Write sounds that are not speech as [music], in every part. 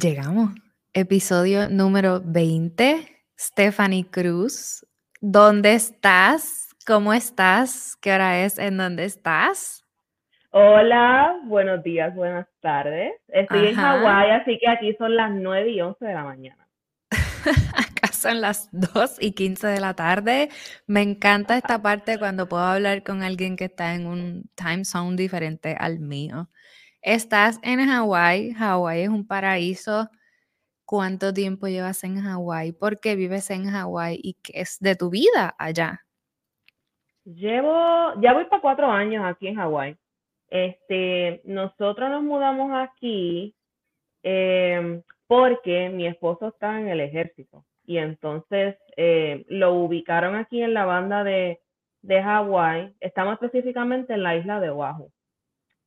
Llegamos. Episodio número 20. Stephanie Cruz. ¿Dónde estás? ¿Cómo estás? ¿Qué hora es? ¿En dónde estás? Hola, buenos días, buenas tardes. Estoy en Hawái, así que aquí son las 9 y 11 de la mañana. [laughs] Acá son las 2 y 15 de la tarde. Me encanta esta parte cuando puedo hablar con alguien que está en un time zone diferente al mío. Estás en Hawái. Hawái es un paraíso. ¿Cuánto tiempo llevas en Hawái? ¿Por qué vives en Hawái? ¿Y qué es de tu vida allá? Llevo, ya voy para cuatro años aquí en Hawái. Este, nosotros nos mudamos aquí em, porque mi esposo está en el ejército y entonces eh, lo ubicaron aquí en la banda de, de Hawái. Estamos específicamente en la isla de Oahu.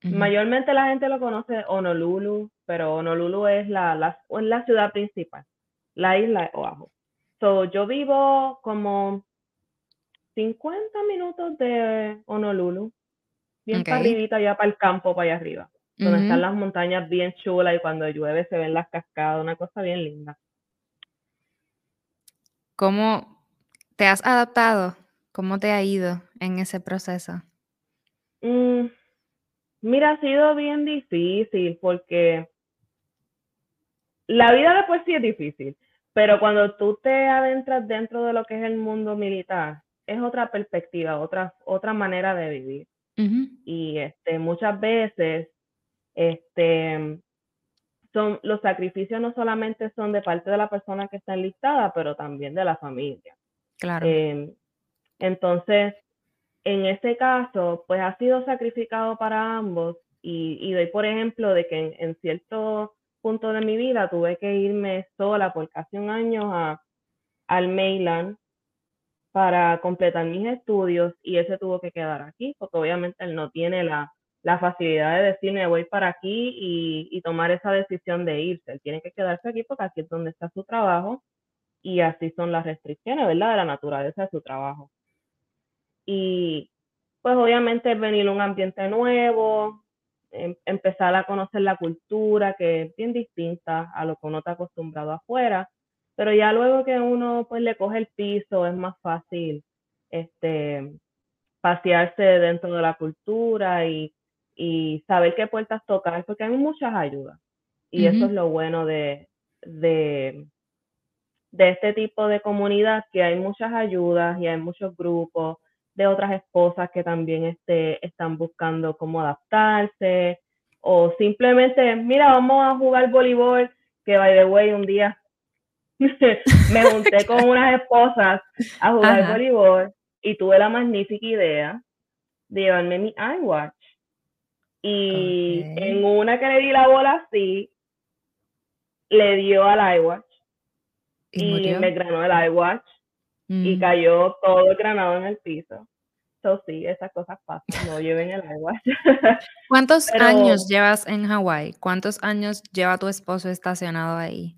Mayormente la gente lo conoce Honolulu, pero Honolulu es la, la, la ciudad principal, la isla de Oahu. So, yo vivo como 50 minutos de Honolulu, bien para arribita, ya para el campo, para allá arriba, donde están las montañas bien chulas y cuando llueve se ven las cascadas, una cosa bien linda. ¿Cómo te has adaptado? ¿Cómo te ha ido en ese proceso? Mm, mira, ha sido bien difícil porque la vida después sí es difícil, pero cuando tú te adentras dentro de lo que es el mundo militar, es otra perspectiva, otra, otra manera de vivir. Y este, muchas veces este, son, los sacrificios no solamente son de parte de la persona que está enlistada, pero también de la familia. Claro. Em, entonces, en este caso, pues ha sido sacrificado para ambos y, y doy por ejemplo de que en, cierto punto de mi vida tuve que irme sola por casi un año a, al Mainland para completar mis estudios y ese tuvo que quedar aquí, porque obviamente él no tiene la, la facilidad de decirme voy para aquí y, y, tomar esa decisión de irse. Él tiene que quedarse aquí porque aquí es donde está su trabajo y así son las restricciones, ¿verdad? De la naturaleza de su trabajo. Y pues obviamente venir a un ambiente nuevo, em, empezar a conocer la cultura que es bien distinta a lo que uno está acostumbrado afuera pero ya luego que uno pues le coge el piso es más fácil este pasearse dentro de la cultura y, y saber qué puertas tocar, porque hay muchas ayudas. Y eso es lo bueno de, de, de este tipo de comunidad, que hay muchas ayudas y hay muchos grupos de otras esposas que también este, están buscando cómo adaptarse o simplemente, mira, vamos a jugar voleibol, que by the way, un día [laughs] me junté [laughs] con unas esposas a jugar voleibol y tuve la magnífica idea de llevarme mi iWatch. Y en una que le di la bola así, le dio al iWatch y, me granó el iWatch y mm. cayó todo el granado en el piso. So, sí, esas cosas pasan, no lleven el iWatch. [laughs] ¿Cuántos años llevas en Hawái? ¿Cuántos años lleva tu esposo estacionado ahí?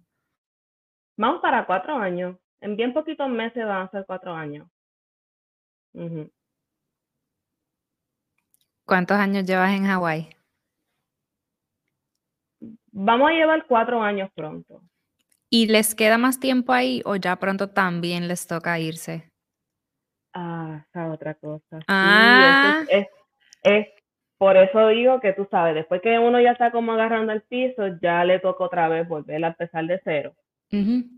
Vamos para cuatro años. En bien poquitos meses van a ser cuatro años. ¿Cuántos años llevas en Hawái? Vamos a llevar cuatro años pronto. ¿Y les queda más tiempo ahí o ya pronto también les toca irse? Ah, esa otra cosa. Ah. es, es, por eso digo que tú sabes, después que uno ya está como agarrando el piso, ya le toca otra vez volver a empezar de cero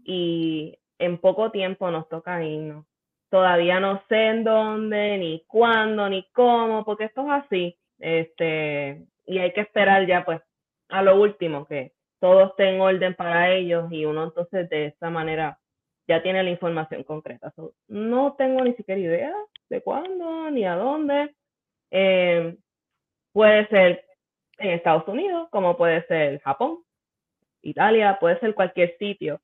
y en poco tiempo nos toca irnos. Todavía no sé en dónde, ni cuándo, ni cómo, porque esto es así. Este, y hay que esperar ya pues a lo último, que todo esté en orden para ellos y uno entonces de esta manera ya tiene la información concreta. no tengo ni siquiera idea de cuándo ni a dónde. Eh, puede ser en Estados Unidos, como puede ser Japón, Italia, puede ser cualquier sitio.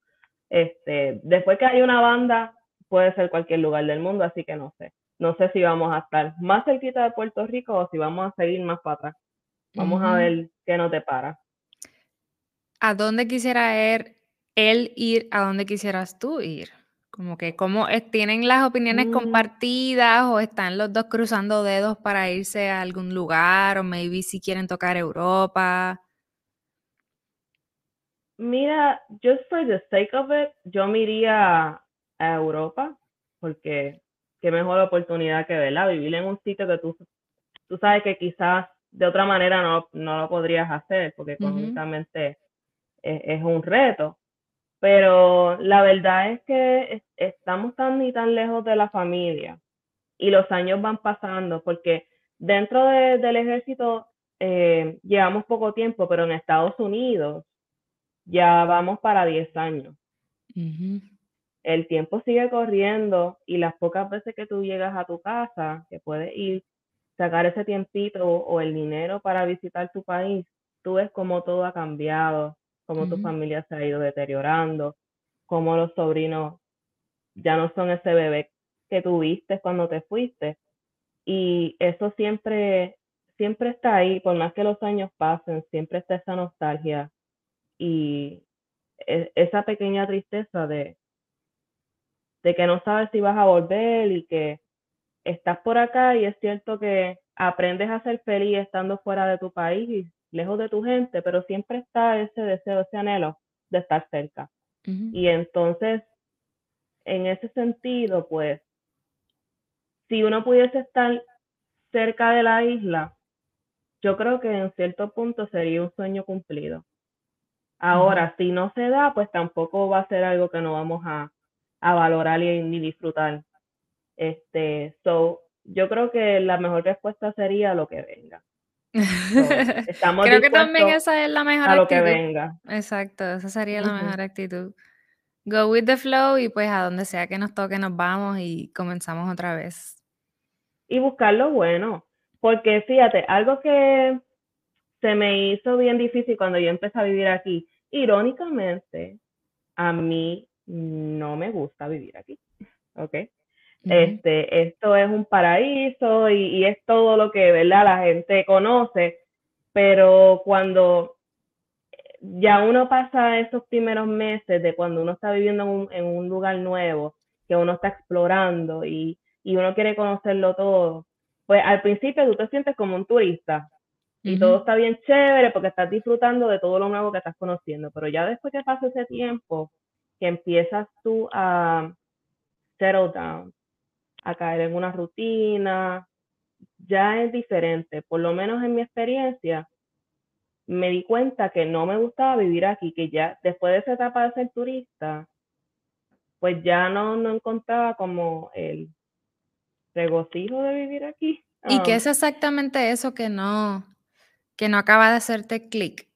Este, después que hay una banda, puede ser cualquier lugar del mundo, así que no sé. No sé si vamos a estar más cerquita de Puerto Rico o si vamos a seguir más para atrás. Vamos a ver qué nos depara. ¿A dónde quisiera ir el ir a donde quisieras tú ir. Como que cómo tienen las opiniones Mm. compartidas o están los dos cruzando dedos para irse a algún lugar o maybe si quieren tocar Europa. Mira, just for the sake of it, yo me iría a Europa porque qué mejor oportunidad que verla, vivir en un sitio que tú, tú sabes que quizás de otra manera no, no lo podrías hacer porque económicamente es, es un reto. Pero la verdad es que es- estamos tan y tan lejos de la familia y los años van pasando porque dentro de- del ejército eh, llevamos poco tiempo, pero en Estados Unidos ya vamos para 10 años. El tiempo sigue corriendo y las pocas veces que tú llegas a tu casa, que puedes ir, sacar ese tiempito o, el dinero para visitar tu país, tú ves cómo todo ha cambiado, cómo tu familia se ha ido deteriorando, cómo los sobrinos ya no son ese bebé que tuviste cuando te fuiste. Y eso siempre, siempre está ahí, por más que los años pasen, siempre está esa nostalgia y e- esa pequeña tristeza de, de que no sabes si vas a volver y que estás por acá y es cierto que aprendes a ser feliz estando fuera de tu país y lejos de tu gente, pero siempre está ese deseo, ese anhelo de estar cerca. Y entonces, en ese sentido, pues, si uno pudiese estar cerca de la isla, yo creo que en cierto punto sería un sueño cumplido. Ahora, si no se da, pues tampoco va a ser algo que no vamos a, a valorar y, ni disfrutar. Este, so, yo creo que la mejor respuesta sería lo que venga. So, [laughs] estamos Creo que también esa es la mejor a lo que venga. Exacto, esa sería la mejor actitud. Go with the flow y pues a donde sea que nos toque nos vamos y comenzamos otra vez. Y buscar lo bueno. Porque fíjate, algo que se me hizo bien difícil cuando yo empecé a vivir aquí, irónicamente, a mí no me gusta vivir aquí. ¿Ok? Este, esto es un paraíso y, y es todo lo que, ¿verdad? La gente conoce, pero cuando ya uno pasa esos primeros meses de cuando uno está viviendo en un, en un lugar nuevo, que uno está explorando y, y uno quiere conocerlo todo, pues al principio tú te sientes como un turista y todo está bien chévere porque estás disfrutando de todo lo nuevo que estás conociendo, pero ya después que pasa ese tiempo, que empiezas tú a settle down, a caer en una rutina, ya es diferente, por lo menos en mi experiencia, me di cuenta que no me gustaba vivir aquí, que ya después de esa etapa de ser turista, pues ya no, no encontraba como el regocijo de vivir aquí. ¿Y qué Um, es exactamente eso que no, que no acaba de hacerte clic?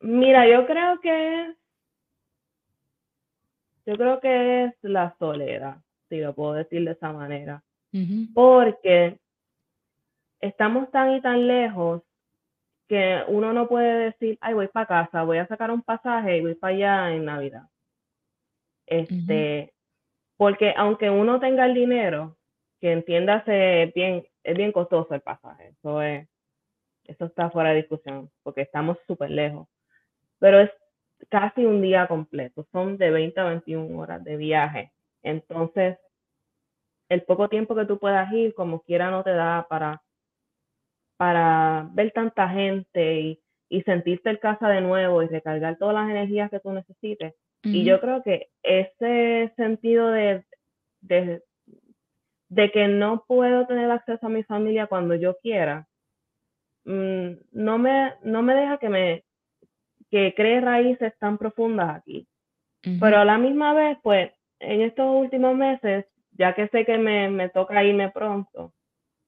mira, yo creo que es, yo creo que es la soledad, si lo puedo decir de esa manera, porque estamos tan y tan lejos que uno no puede decir, ay, voy para casa, voy a sacar un pasaje y voy para allá en Navidad. Este, porque aunque uno tenga el dinero, que entiéndase bien, es bien costoso el pasaje, eso es, eso está fuera de discusión, porque estamos súper lejos. Pero es casi un día completo, son de 20 a 21 horas de viaje. Entonces, el poco tiempo que tú puedas ir, como quiera, no te da para, para ver tanta gente y, y sentirte en casa de nuevo y recargar todas las energías que tú necesites. Y yo creo que ese sentido de, de, de que no puedo tener acceso a mi familia cuando yo quiera, mm, no, me, no me deja que me que cree raíces tan profundas aquí. Pero a la misma vez, pues, en estos últimos meses, ya que sé que me, me toca irme pronto,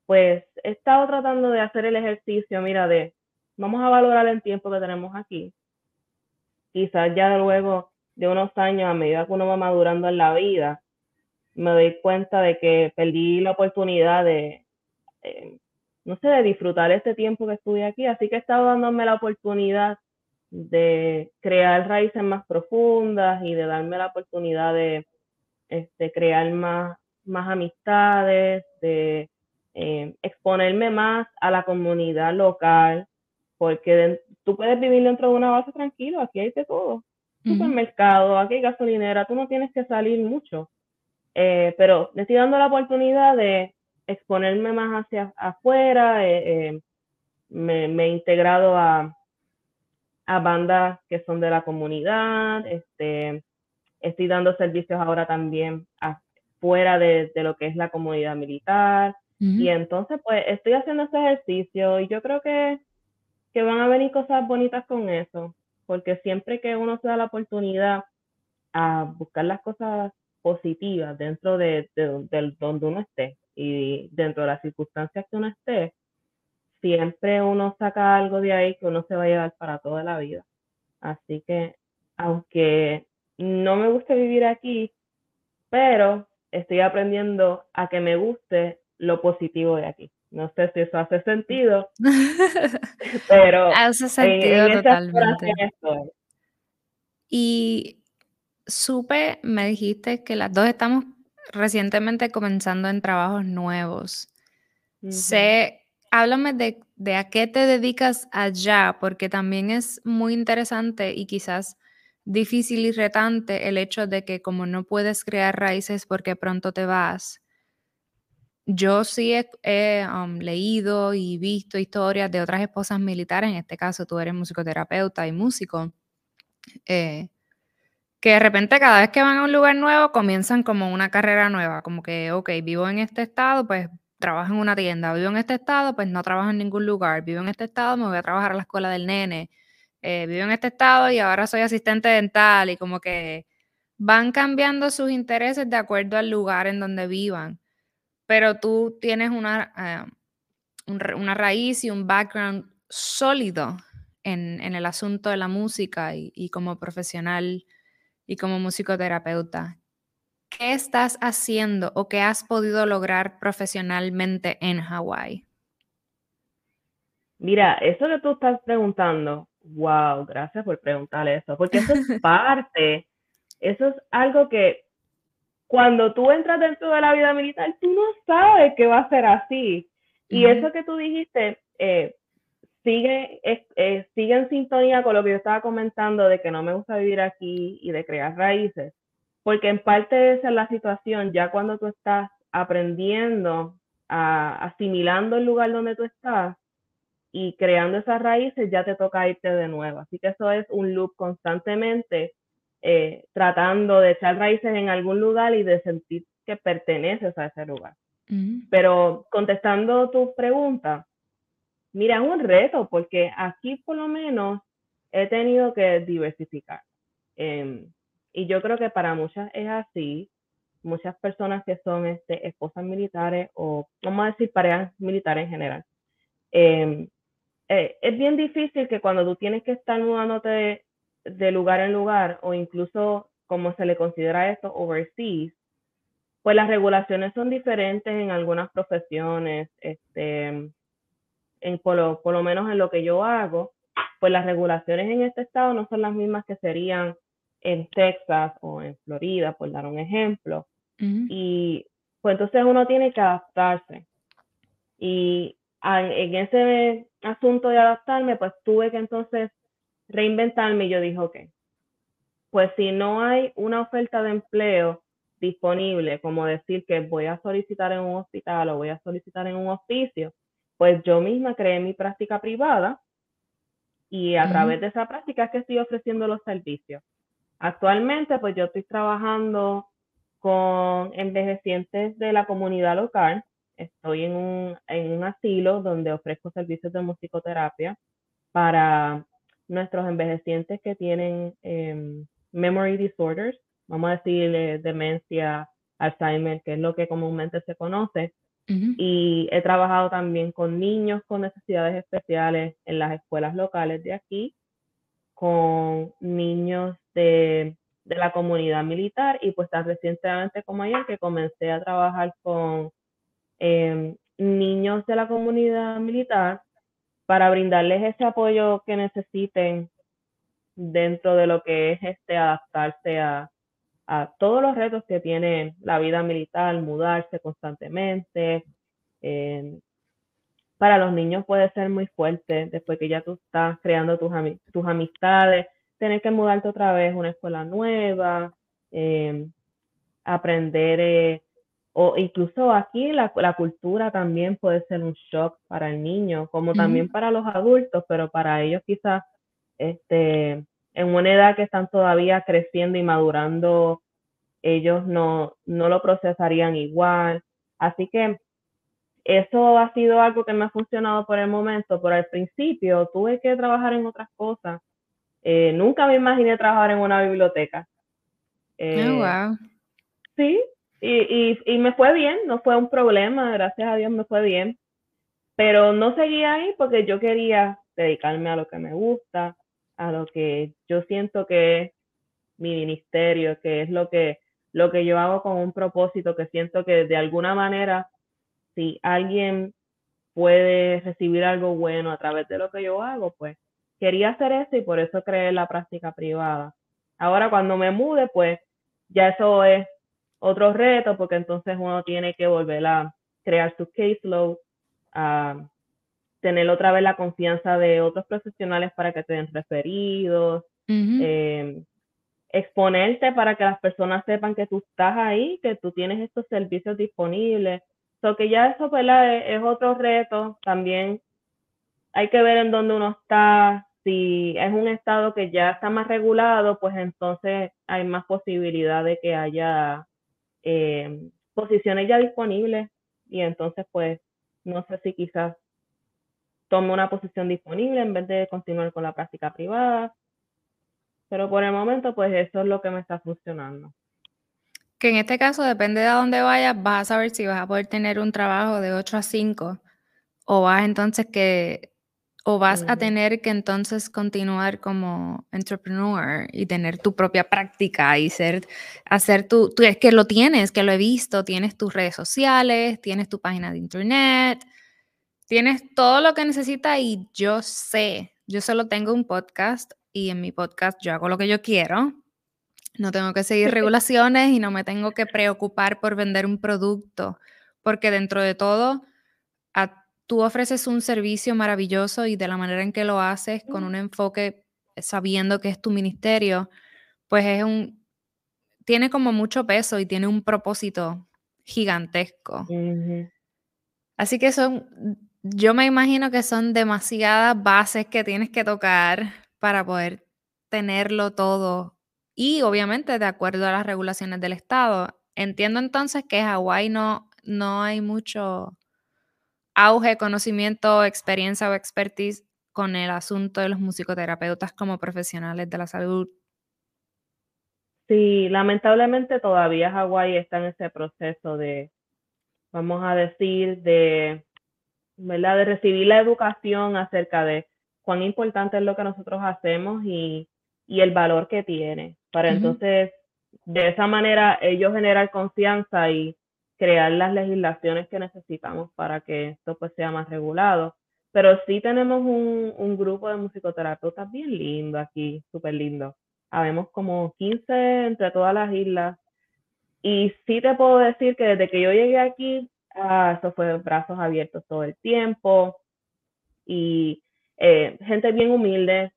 pues he estado tratando de hacer el ejercicio, mira, de vamos a valorar el tiempo que tenemos aquí. Quizás ya luego de unos años, a medida que uno va madurando en la vida, me doy cuenta de que perdí la oportunidad de, eh, no sé, de disfrutar este tiempo que estuve aquí. Así que he estado dándome la oportunidad de crear raíces más profundas y de darme la oportunidad de este, crear más, más amistades, de eh, exponerme más a la comunidad local, porque tú puedes vivir dentro de una base tranquilo, aquí hay de todo. Supermercado, aquí hay gasolinera, tú no tienes que salir mucho. Eh, pero me estoy dando la oportunidad de exponerme más hacia afuera, eh, eh, me, he integrado a, a, bandas que son de la comunidad, este, estoy dando servicios ahora también afuera de, de lo que es la comunidad militar, y entonces pues estoy haciendo ese ejercicio y yo creo que, que van a venir cosas bonitas con eso, porque siempre que uno se da la oportunidad a buscar las cosas positivas dentro de, de, donde uno esté y dentro de las circunstancias que uno esté, siempre uno saca algo de ahí que uno se va a llevar para toda la vida. Así que, aunque no me guste vivir aquí, pero estoy aprendiendo a que me guste lo positivo de aquí. No sé si eso hace sentido, [laughs] pero hace sentido totalmente. Y supe, me dijiste que las dos estamos recientemente comenzando en trabajos nuevos. Sé, háblame de, de, a qué te dedicas allá, porque también es muy interesante y quizás difícil y retante el hecho de que como no puedes crear raíces porque pronto te vas, yo sí he, um, leído y visto historias de otras esposas militares, en este caso tú eres musicoterapeuta y músico, eh, que de repente cada vez que van a un lugar nuevo comienzan como una carrera nueva, como que, ok, vivo en este estado, pues trabajo en una tienda, vivo en este estado, pues no trabajo en ningún lugar, vivo en este estado, me voy a trabajar a la escuela del nene, eh, vivo en este estado y ahora soy asistente dental y como que van cambiando sus intereses de acuerdo al lugar en donde vivan. Pero tú tienes una, eh, una raíz y un background sólido en, el asunto de la música y, como profesional y como musicoterapeuta. ¿Qué estás haciendo o qué has podido lograr profesionalmente en Hawái? Mira, eso que tú estás preguntando, wow, gracias por preguntar eso, porque eso es [laughs] parte, eso es algo que cuando tú entras dentro de la vida militar, tú no sabes que va a ser así. Y eso que tú dijiste eh, sigue, eh, sigue en sintonía con lo que yo estaba comentando de que no me gusta vivir aquí y de crear raíces, porque en parte esa es la situación, ya cuando tú estás aprendiendo, a, asimilando el lugar donde tú estás y creando esas raíces, ya te toca irte de nuevo. Así que eso es un loop constantemente eh, tratando de echar raíces en algún lugar y de sentir que perteneces a ese lugar. Pero contestando tu pregunta, mira, es un reto porque aquí por lo menos he tenido que diversificar. Em, y yo creo que para muchas es así. Muchas personas que son este, esposas militares o, vamos a decir, parejas militares en general. Em, eh, es bien difícil que cuando tú tienes que estar mudándote de lugar en lugar o incluso como se le considera esto overseas, pues las regulaciones son diferentes en algunas profesiones, este, en, por, lo, por lo menos en lo que yo hago, pues las regulaciones en este estado no son las mismas que serían en Texas o en Florida, por dar un ejemplo. Y pues entonces uno tiene que adaptarse. Y en ese asunto de adaptarme, pues tuve que entonces reinventarme y yo dije, ok, pues si no hay una oferta de empleo disponible, como decir que voy a solicitar en un hospital o voy a solicitar en un oficio, pues yo misma creé mi práctica privada y a través de esa práctica es que estoy ofreciendo los servicios. Actualmente, pues yo estoy trabajando con envejecientes de la comunidad local. Estoy en un, en un asilo donde ofrezco servicios de musicoterapia para nuestros envejecientes que tienen em, memory disorders, vamos a decir eh, demencia, Alzheimer, que es lo que comúnmente se conoce. Y he trabajado también con niños con necesidades especiales en las escuelas locales de aquí, con niños de, de la comunidad militar y pues tan recientemente como ayer que comencé a trabajar con em, niños de la comunidad militar para brindarles ese apoyo que necesiten dentro de lo que es este adaptarse a, todos los retos que tiene la vida militar, mudarse constantemente, para los niños puede ser muy fuerte después que ya tú estás creando tus, tus amistades, tener que mudarte otra vez a una escuela nueva, em, aprender, eh, o incluso aquí la, la, cultura también puede ser un shock para el niño, como también para los adultos, pero para ellos quizás este, en una edad que están todavía creciendo y madurando, ellos no, no lo procesarían igual. Así que eso ha sido algo que me ha funcionado por el momento, pero al principio tuve que trabajar en otras cosas. Eh, nunca me imaginé trabajar en una biblioteca. oh, eh, wow. Sí, y, y, y me fue bien, no fue un problema, gracias a Dios me fue bien. Pero no seguía ahí porque yo quería dedicarme a lo que me gusta, a lo que yo siento que es mi ministerio, que es lo que, lo que yo hago con un propósito, que siento que de alguna manera, si alguien puede recibir algo bueno a través de lo que yo hago, pues quería hacer eso y por eso creé la práctica privada. Ahora cuando me mude, pues ya eso es otro reto, porque entonces uno tiene que volver a crear su caseload, a tener otra vez la confianza de otros profesionales para que te den referidos, em, exponerte para que las personas sepan que tú estás ahí, que tú tienes estos servicios disponibles. So que ya eso Es, otro reto. También hay que ver en dónde uno está. Si es un estado que ya está más regulado, pues entonces hay más posibilidad de que haya em, posiciones ya disponibles. Y entonces, pues, no sé si quizás tome una posición disponible en vez de continuar con la práctica privada. Pero por el momento, pues eso es lo que me está funcionando. Que en este caso, depende de a dónde vayas, vas a saber si vas a poder tener un trabajo de 8 a 5 o vas entonces que o vas a tener que entonces continuar como entrepreneur y tener tu propia práctica y ser, hacer tu, tú es que lo tienes, que lo he visto, tienes tus redes sociales, tienes tu página de internet, Tienes todo lo que necesitas y yo sé, yo solo tengo un podcast y en mi podcast yo hago lo que yo quiero. No tengo que seguir [laughs] regulaciones y no me tengo que preocupar por vender un producto, porque dentro de todo, tú ofreces un servicio maravilloso y de la manera en que lo haces, con un enfoque sabiendo que es tu ministerio, pues es un, tiene como mucho peso y tiene un propósito gigantesco. Así que son yo me imagino que son demasiadas bases que tienes que tocar para poder tenerlo todo y obviamente de acuerdo a las regulaciones del estado. Entiendo entonces que en Hawái no, no hay mucho auge, conocimiento, experiencia o expertise con el asunto de los musicoterapeutas como profesionales de la salud. Sí, lamentablemente todavía Hawái está en ese proceso de, vamos a decir, de ¿verdad? De recibir la educación acerca de cuán importante es lo que nosotros hacemos y, el valor que tiene, para entonces de esa manera ellos generar confianza y crear las legislaciones que necesitamos para que esto pues sea más regulado. Pero sí tenemos un, un grupo de musicoterapeutas bien lindo aquí, súper lindo. Habemos como 15 entre todas las islas. Y sí te puedo decir que desde que yo llegué aquí, Ah, eso fue brazos abiertos todo el tiempo. Y eh, gente bien humilde,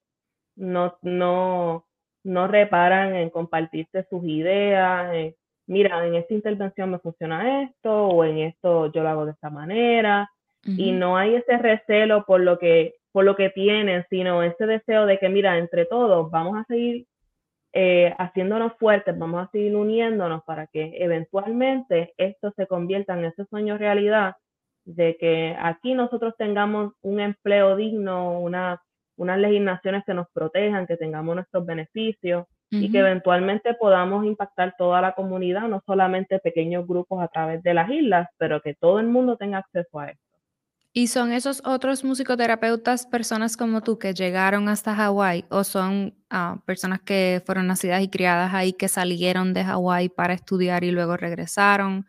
no, no, no reparan en compartirte sus ideas, mira, en esta intervención me funciona esto o en esto yo lo hago de esta manera y no hay ese recelo por lo que por lo que tienen, sino ese deseo de que mira, entre todos vamos a seguir eh, haciéndonos fuertes, vamos a seguir uniéndonos para que eventualmente esto se convierta en ese sueño realidad de que aquí nosotros tengamos un empleo digno, una, unas legislaciones que nos protejan, que tengamos nuestros beneficios y que eventualmente podamos impactar toda la comunidad, no solamente pequeños grupos a través de las islas, pero que todo el mundo tenga acceso a esto. ¿Y son esos otros musicoterapeutas personas como tú que llegaron hasta Hawái o son ah, personas que fueron nacidas y criadas ahí que salieron de Hawái para estudiar y luego regresaron?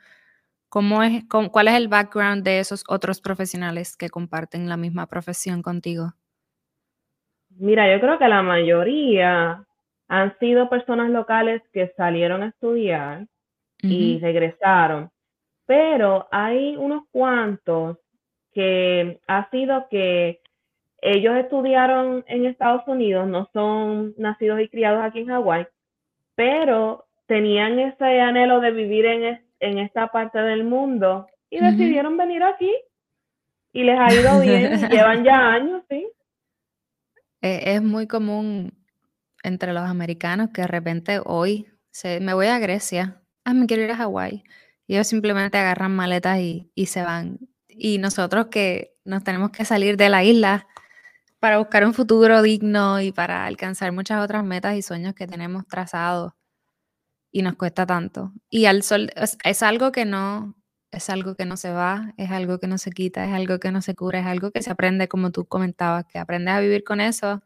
¿Cómo es, ¿Cuál es el background de esos otros profesionales que comparten la misma profesión contigo? Mira, yo creo que la mayoría han sido personas locales que salieron a estudiar y regresaron, pero hay unos cuantos que ha sido que ellos estudiaron en Estados Unidos, no son nacidos y criados aquí en Hawái, pero tenían ese anhelo de vivir en, en esta parte del mundo y decidieron venir aquí y les ha ido bien, [laughs] llevan ya años, sí. E, es muy común entre los americanos que de repente hoy se, me voy a Grecia, ah, me quiero ir a Hawái. Y ellos simplemente agarran maletas y, y se van. Y nosotros que nos tenemos que salir de la isla para buscar un futuro digno y para alcanzar muchas otras metas y sueños que tenemos trazados y nos cuesta tanto. Y al sol es, algo que no es algo que no se va, es algo que no se quita, es algo que no se cura, es algo que se aprende como tú comentabas, que aprendes a vivir con eso,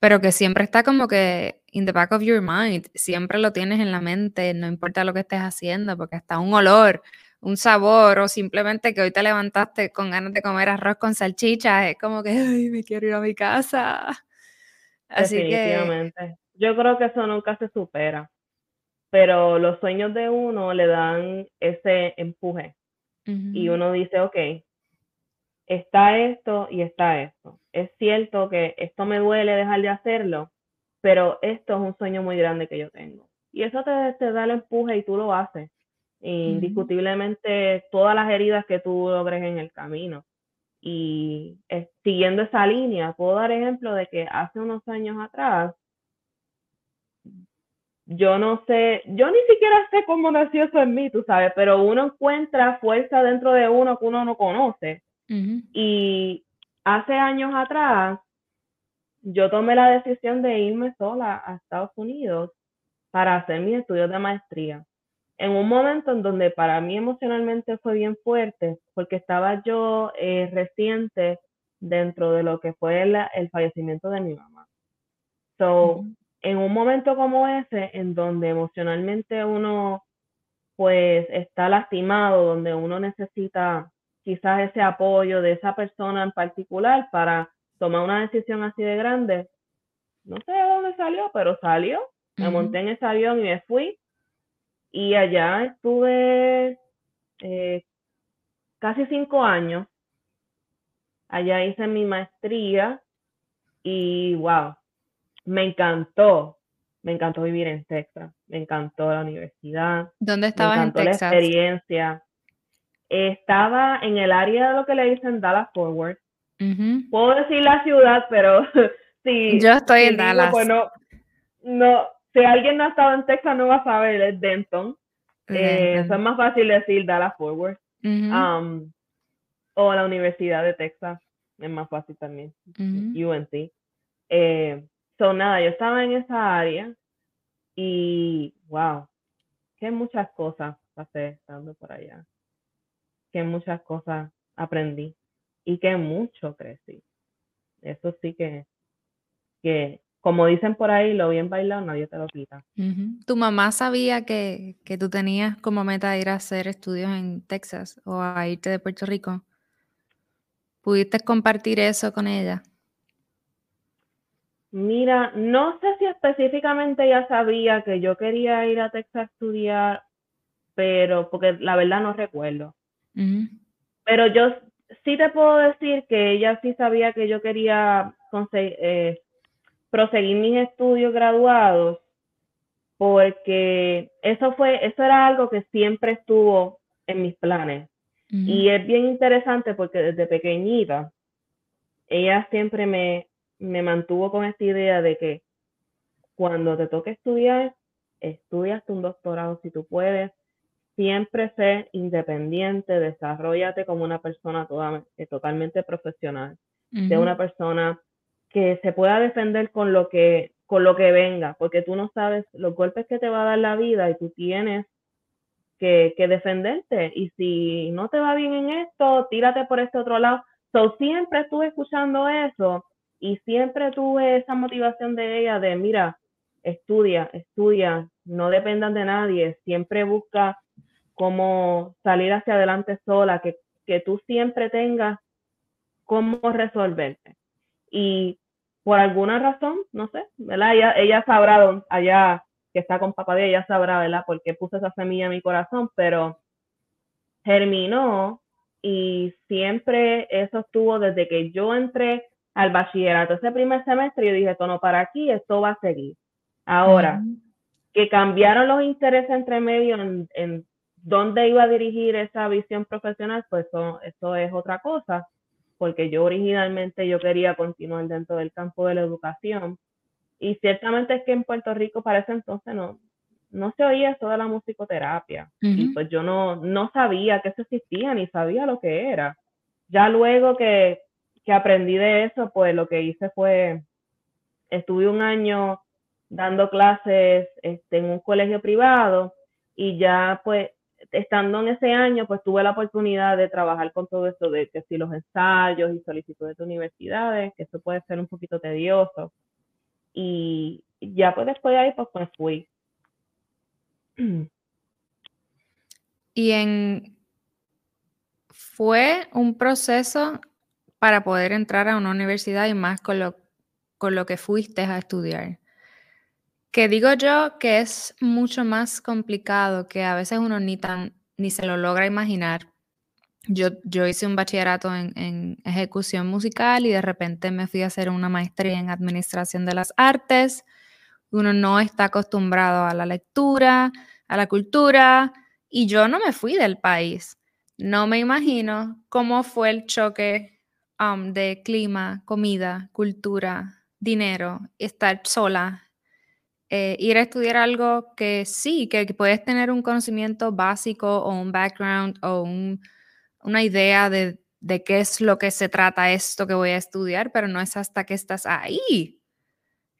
pero que siempre está como que in the back of your mind, siempre lo tienes en la mente, no importa lo que estés haciendo, porque hasta un olor, un sabor o simplemente que hoy te levantaste con ganas de comer arroz con salchicha, es como que, ay, me quiero ir a mi casa. Así Definitivamente. Yo creo que eso nunca se supera pero los sueños de uno le dan ese empuje y uno dice, ok, está esto y está esto. Es cierto que esto me duele dejar de hacerlo, pero esto es un sueño muy grande que yo tengo. Y eso te, te da el empuje y tú lo haces. Indiscutiblemente todas las heridas que tú logres en el camino. Y siguiendo esa línea, puedo dar ejemplo de que hace unos años atrás yo no sé, yo ni siquiera sé cómo nació eso en mí, tú sabes, pero uno encuentra fuerza dentro de uno que uno no conoce. Y hace años atrás, yo tomé la decisión de irme sola a Estados Unidos para hacer mis estudios de maestría. En un momento en donde para mí emocionalmente fue bien fuerte, porque estaba yo eh, reciente dentro de lo que fue el fallecimiento de mi mamá. So, en un momento como ese, en donde emocionalmente uno pues está lastimado, donde uno necesita quizás ese apoyo de esa persona en particular para tomar una decisión así de grande, no sé de dónde salió, pero salió, me monté en ese avión y me fui y allá estuve eh, casi cinco años, allá hice mi maestría y wow, me encantó, me encantó vivir en Texas, me encantó la universidad. ¿Dónde estabas en Texas? La experiencia. Estaba en el área de lo que le dicen Dallas Forward. Puedo decir la ciudad, pero [laughs] sí. Yo estoy en Dallas. Bueno, no, si alguien no ha estado en Texas no va a saber, es Denton. Eh, eso es más fácil decir Dallas Forward. Um, o la Universidad de Texas, es más fácil también. UNC. Eh, So, nada, yo estaba en esa área y, wow, qué muchas cosas pasé estando por allá. Qué muchas cosas aprendí y qué mucho crecí. Eso sí que, que como dicen por ahí, lo bien bailado nadie te lo quita. ¿Tu mamá sabía que, que tú tenías como meta ir a hacer estudios en Texas o a irte de Puerto Rico? ¿Pudiste compartir eso con ella? Mira, no sé si específicamente ella sabía que yo quería ir a Texas a estudiar, pero porque la verdad no recuerdo. Pero yo sí te puedo decir que ella sí sabía que yo quería eh, proseguir mis estudios graduados, porque eso fue, eso era algo que siempre estuvo en mis planes. Y es bien interesante porque desde pequeñita, ella siempre me, me mantuvo con esta idea de que cuando te toque estudiar, estudias un doctorado si tú puedes, siempre sé independiente, desarrollate como una persona eh, totalmente profesional, de una persona que se pueda defender con lo que con lo que venga, porque tú no sabes los golpes que te va a dar la vida y tú tienes que, que defenderte. Y si no te va bien en esto, tírate por este otro lado. So, siempre estuve escuchando eso y siempre tuve esa motivación de ella de, mira, estudia, estudia, no dependan de nadie, siempre busca cómo salir hacia adelante sola, que, que tú siempre tengas cómo resolverte. Y por alguna razón, no sé, ¿verdad? Ella, ella sabrá, allá que está con papá de ella sabrá, ¿verdad? Porque puse esa semilla en mi corazón, pero germinó y siempre eso estuvo desde que yo entré al bachillerato. Ese primer semestre yo dije, esto no para aquí, esto va a seguir. Ahora, que cambiaron los intereses entre medio en, en, dónde iba a dirigir esa visión profesional, pues eso, eso es otra cosa, porque yo originalmente yo quería continuar dentro del campo de la educación. Y ciertamente es que en Puerto Rico para ese entonces no, no se oía eso de la musicoterapia. Y pues yo no, no sabía que eso existía, ni sabía lo que era. Ya luego que que aprendí de eso, pues lo que hice fue, estuve un año dando clases este, en un colegio privado y ya pues estando en ese año, pues tuve la oportunidad de trabajar con todo esto de que si los ensayos y solicitudes de universidades, que eso puede ser un poquito tedioso. Y ya pues después de ahí, pues, fui. Y en fue un proceso para poder entrar a una universidad y más con lo, con lo que fuiste a estudiar. Que digo yo que es mucho más complicado que a veces uno ni, tan, ni se lo logra imaginar. Yo, yo hice un bachillerato en, ejecución musical y de repente me fui a hacer una maestría en administración de las artes. Uno no está acostumbrado a la lectura, a la cultura, y yo no me fui del país. No me imagino cómo fue el choque de clima, comida, cultura, dinero, estar sola, eh, ir a estudiar algo que sí, que, puedes tener un conocimiento básico o un background o una idea de, de, qué es lo que se trata esto que voy a estudiar, pero no es hasta que estás ahí,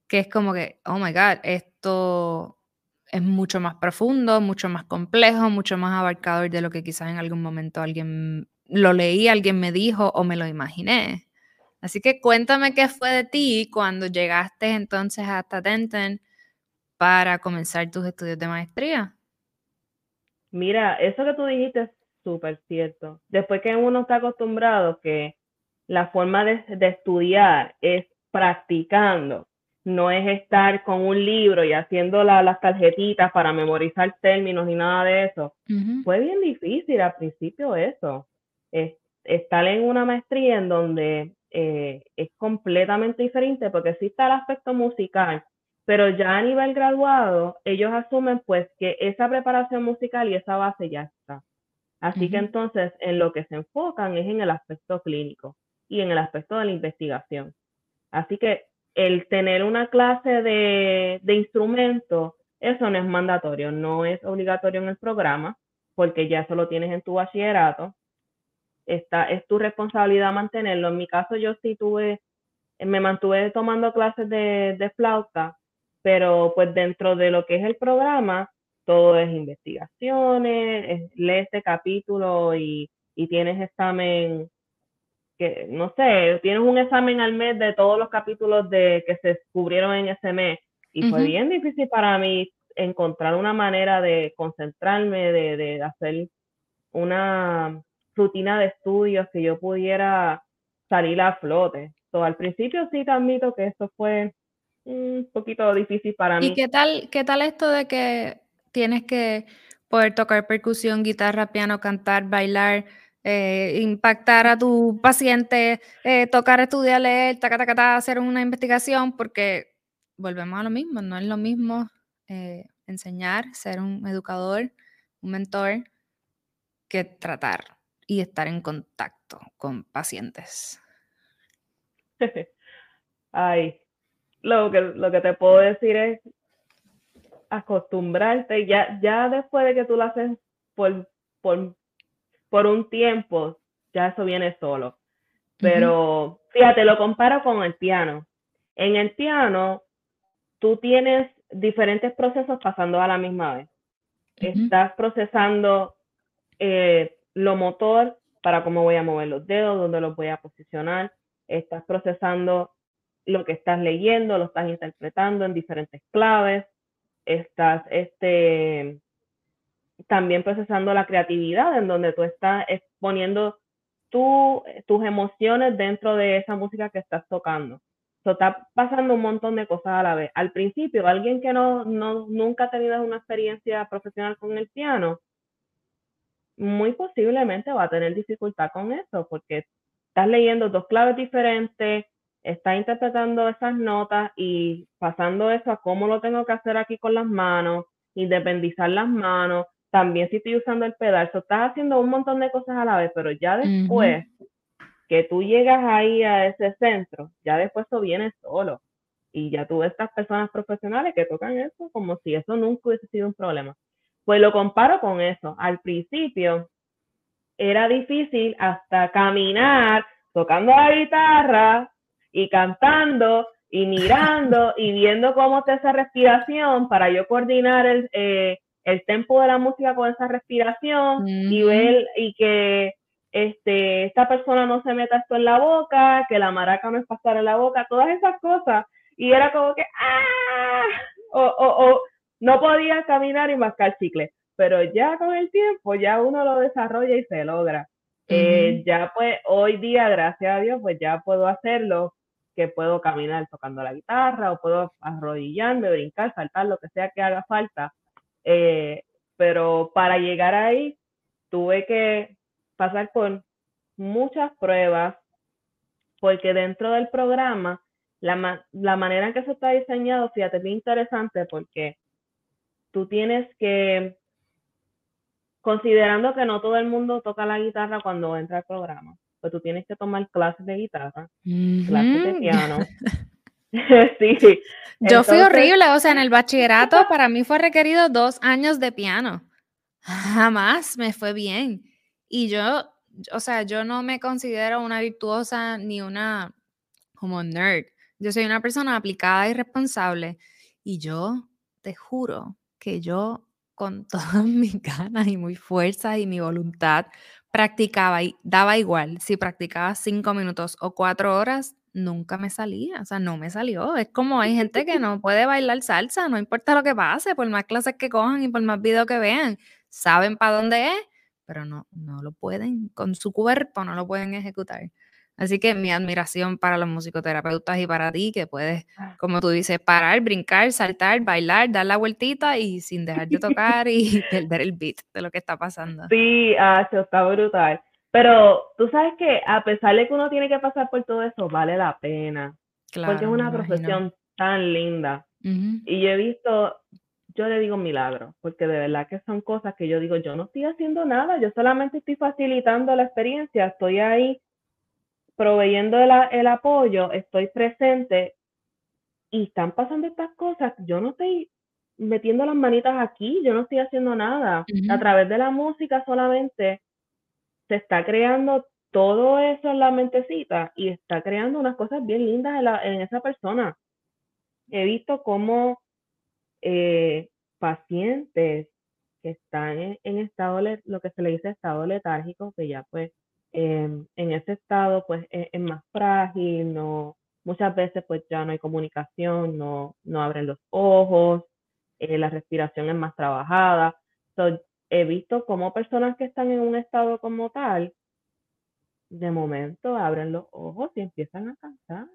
que es como que, oh my God, esto es mucho más profundo, mucho más complejo, mucho más abarcador de lo que quizás en algún momento alguien lo leí, alguien me dijo o me lo imaginé. Así que cuéntame qué fue de ti cuando llegaste entonces hasta Denton para comenzar tus estudios de maestría. Mira, eso que tú dijiste es súper cierto. Después que uno está acostumbrado que la forma de, estudiar es practicando, no es estar con un libro y haciendo las tarjetitas para memorizar términos ni nada de eso. Fue bien difícil al principio eso estar en una maestría en donde eh, es completamente diferente porque sí está el aspecto musical, pero ya a nivel graduado ellos asumen pues que esa preparación musical y esa base ya está. Así que entonces en lo que se enfocan es en el aspecto clínico y en el aspecto de la investigación. Así que el tener una clase de, de instrumento, eso no es mandatorio, no es obligatorio en el programa, porque ya eso lo tienes en tu bachillerato está, es tu responsabilidad mantenerlo. En mi caso, yo sí tuve, me mantuve tomando clases de, de flauta, pero pues dentro de lo que es el programa, todo es investigaciones, lee este capítulo y, y tienes examen, que no sé, tienes un examen al mes de todos los capítulos de que se descubrieron en ese mes. Y fue bien difícil para mí encontrar una manera de concentrarme, de, de hacer una, rutina de estudios que yo pudiera salir a flote. So, al principio sí te admito que esto fue un poquito difícil para mí. ¿Y qué tal, qué tal esto de que tienes que poder tocar percusión, guitarra, piano, cantar, bailar, eh, impactar a tu paciente, eh, tocar, estudiar, leer, taca, taca, taca, hacer una investigación? Porque volvemos a lo mismo, no es lo mismo eh, enseñar, ser un educador, un mentor, que tratar y estar en contacto con pacientes? [laughs] Ay, lo que, lo que te puedo decir es acostumbrarte, ya, ya después de que tú lo haces por, por, por un tiempo, ya eso viene solo. Pero fíjate, lo comparo con el piano. En el piano, tú tienes diferentes procesos pasando a la misma vez. Estás procesando eh, lo motor para cómo voy a mover los dedos, dónde los voy a posicionar. Estás procesando lo que estás leyendo, lo estás interpretando en diferentes claves. Estás este, también procesando la creatividad, en donde tú estás exponiendo tus emociones dentro de esa música que estás tocando. So, está pasando un montón de cosas a la vez. Al principio, alguien que no, no, nunca ha tenido una experiencia profesional con el piano, muy posiblemente va a tener dificultad con eso, porque estás leyendo dos claves diferentes, estás interpretando esas notas y pasando eso a cómo lo tengo que hacer aquí con las manos, independizar las manos, también si estoy usando el pedal, estás haciendo un montón de cosas a la vez, pero ya después que tú llegas ahí a ese centro, ya después eso viene solo. Y ya tú ves estas personas profesionales que tocan eso como si eso nunca hubiese sido un problema. Pues lo comparo con eso. Al principio era difícil hasta caminar tocando la guitarra y cantando y mirando [laughs] y viendo cómo está esa respiración para yo coordinar el, eh, el tempo de la música con esa respiración y ver y que este, esta persona no se meta esto en la boca, que la maraca no es pasar en la boca, todas esas cosas. Y era como que, ¡ah! O, o, o no podía caminar y mascar chicle. Pero ya con el tiempo, ya uno lo desarrolla y se logra. Eh, ya pues hoy día, gracias a Dios, pues ya puedo hacerlo, que puedo caminar tocando la guitarra o puedo arrodillarme, brincar, saltar, lo que sea que haga falta. Eh, pero para llegar ahí, tuve que pasar por muchas pruebas, porque dentro del programa, la, la manera en que se está diseñado, fíjate, es interesante porque tú tienes que, considerando que no todo el mundo toca la guitarra cuando entra al programa, pues tú tienes que tomar clases de guitarra, clases de piano. [laughs] [laughs] sí. Yo fui horrible, o sea, en el bachillerato para mí fue requerido dos años de piano. Jamás me fue bien. Y yo, o sea, yo no me considero una virtuosa ni una como nerd. Yo soy una persona aplicada y responsable. Y yo te juro que yo con [laughs] todas mis ganas y mi fuerza y mi voluntad practicaba y daba igual si practicaba cinco minutos o cuatro horas, nunca me salía, o sea, no me salió. Es como hay gente que no puede bailar salsa, no importa lo que pase, por más clases que cojan y por más videos que vean, saben para dónde es pero no, no lo pueden, con su cuerpo no lo pueden ejecutar. Así que mi admiración para los musicoterapeutas y para ti, que puedes, ah. como tú dices, parar, brincar, saltar, bailar, dar la vueltita y sin dejar de [laughs] tocar y [laughs] perder el beat de lo que está pasando. Sí, ah, está brutal. Pero tú sabes que a pesar de que uno tiene que pasar por todo eso, vale la pena. Claro, porque es una profesión tan linda. Y yo he visto yo le digo milagro, porque de verdad que son cosas que yo digo, yo no estoy haciendo nada, yo solamente estoy facilitando la experiencia, estoy ahí proveyendo el, apoyo, estoy presente y están pasando estas cosas, yo no estoy metiendo las manitas aquí, yo no estoy haciendo nada. A través de la música solamente se está creando todo eso en la mentecita y está creando unas cosas bien lindas en, en esa persona. He visto cómo eh, pacientes que están en, estado, lo que se le dice estado letárgico, que ya pues em, en ese estado pues e, es, más frágil, no, muchas veces pues ya no hay comunicación, no, no abren los ojos, eh, la respiración es más trabajada. he visto como personas que están en un estado como tal, de momento abren los ojos y empiezan a cantar.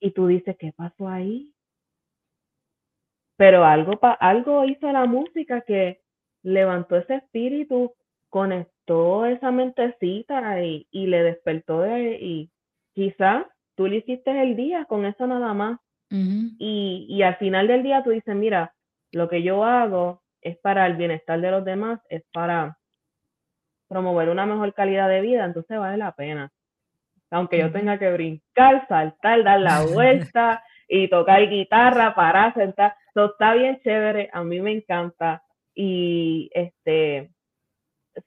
Y tú dices, ¿qué pasó ahí? pero algo, algo hizo la música que levantó ese espíritu, conectó esa mentecita y, le despertó de, y quizás tú le hiciste el día con eso nada más. y, y al final del día tú dices, mira, lo que yo hago es para el bienestar de los demás, es para promover una mejor calidad de vida, entonces vale la pena. Aunque yo tenga que brincar, saltar, dar la vuelta y tocar guitarra, para sentar, está bien chévere, a mí me encanta. Y este,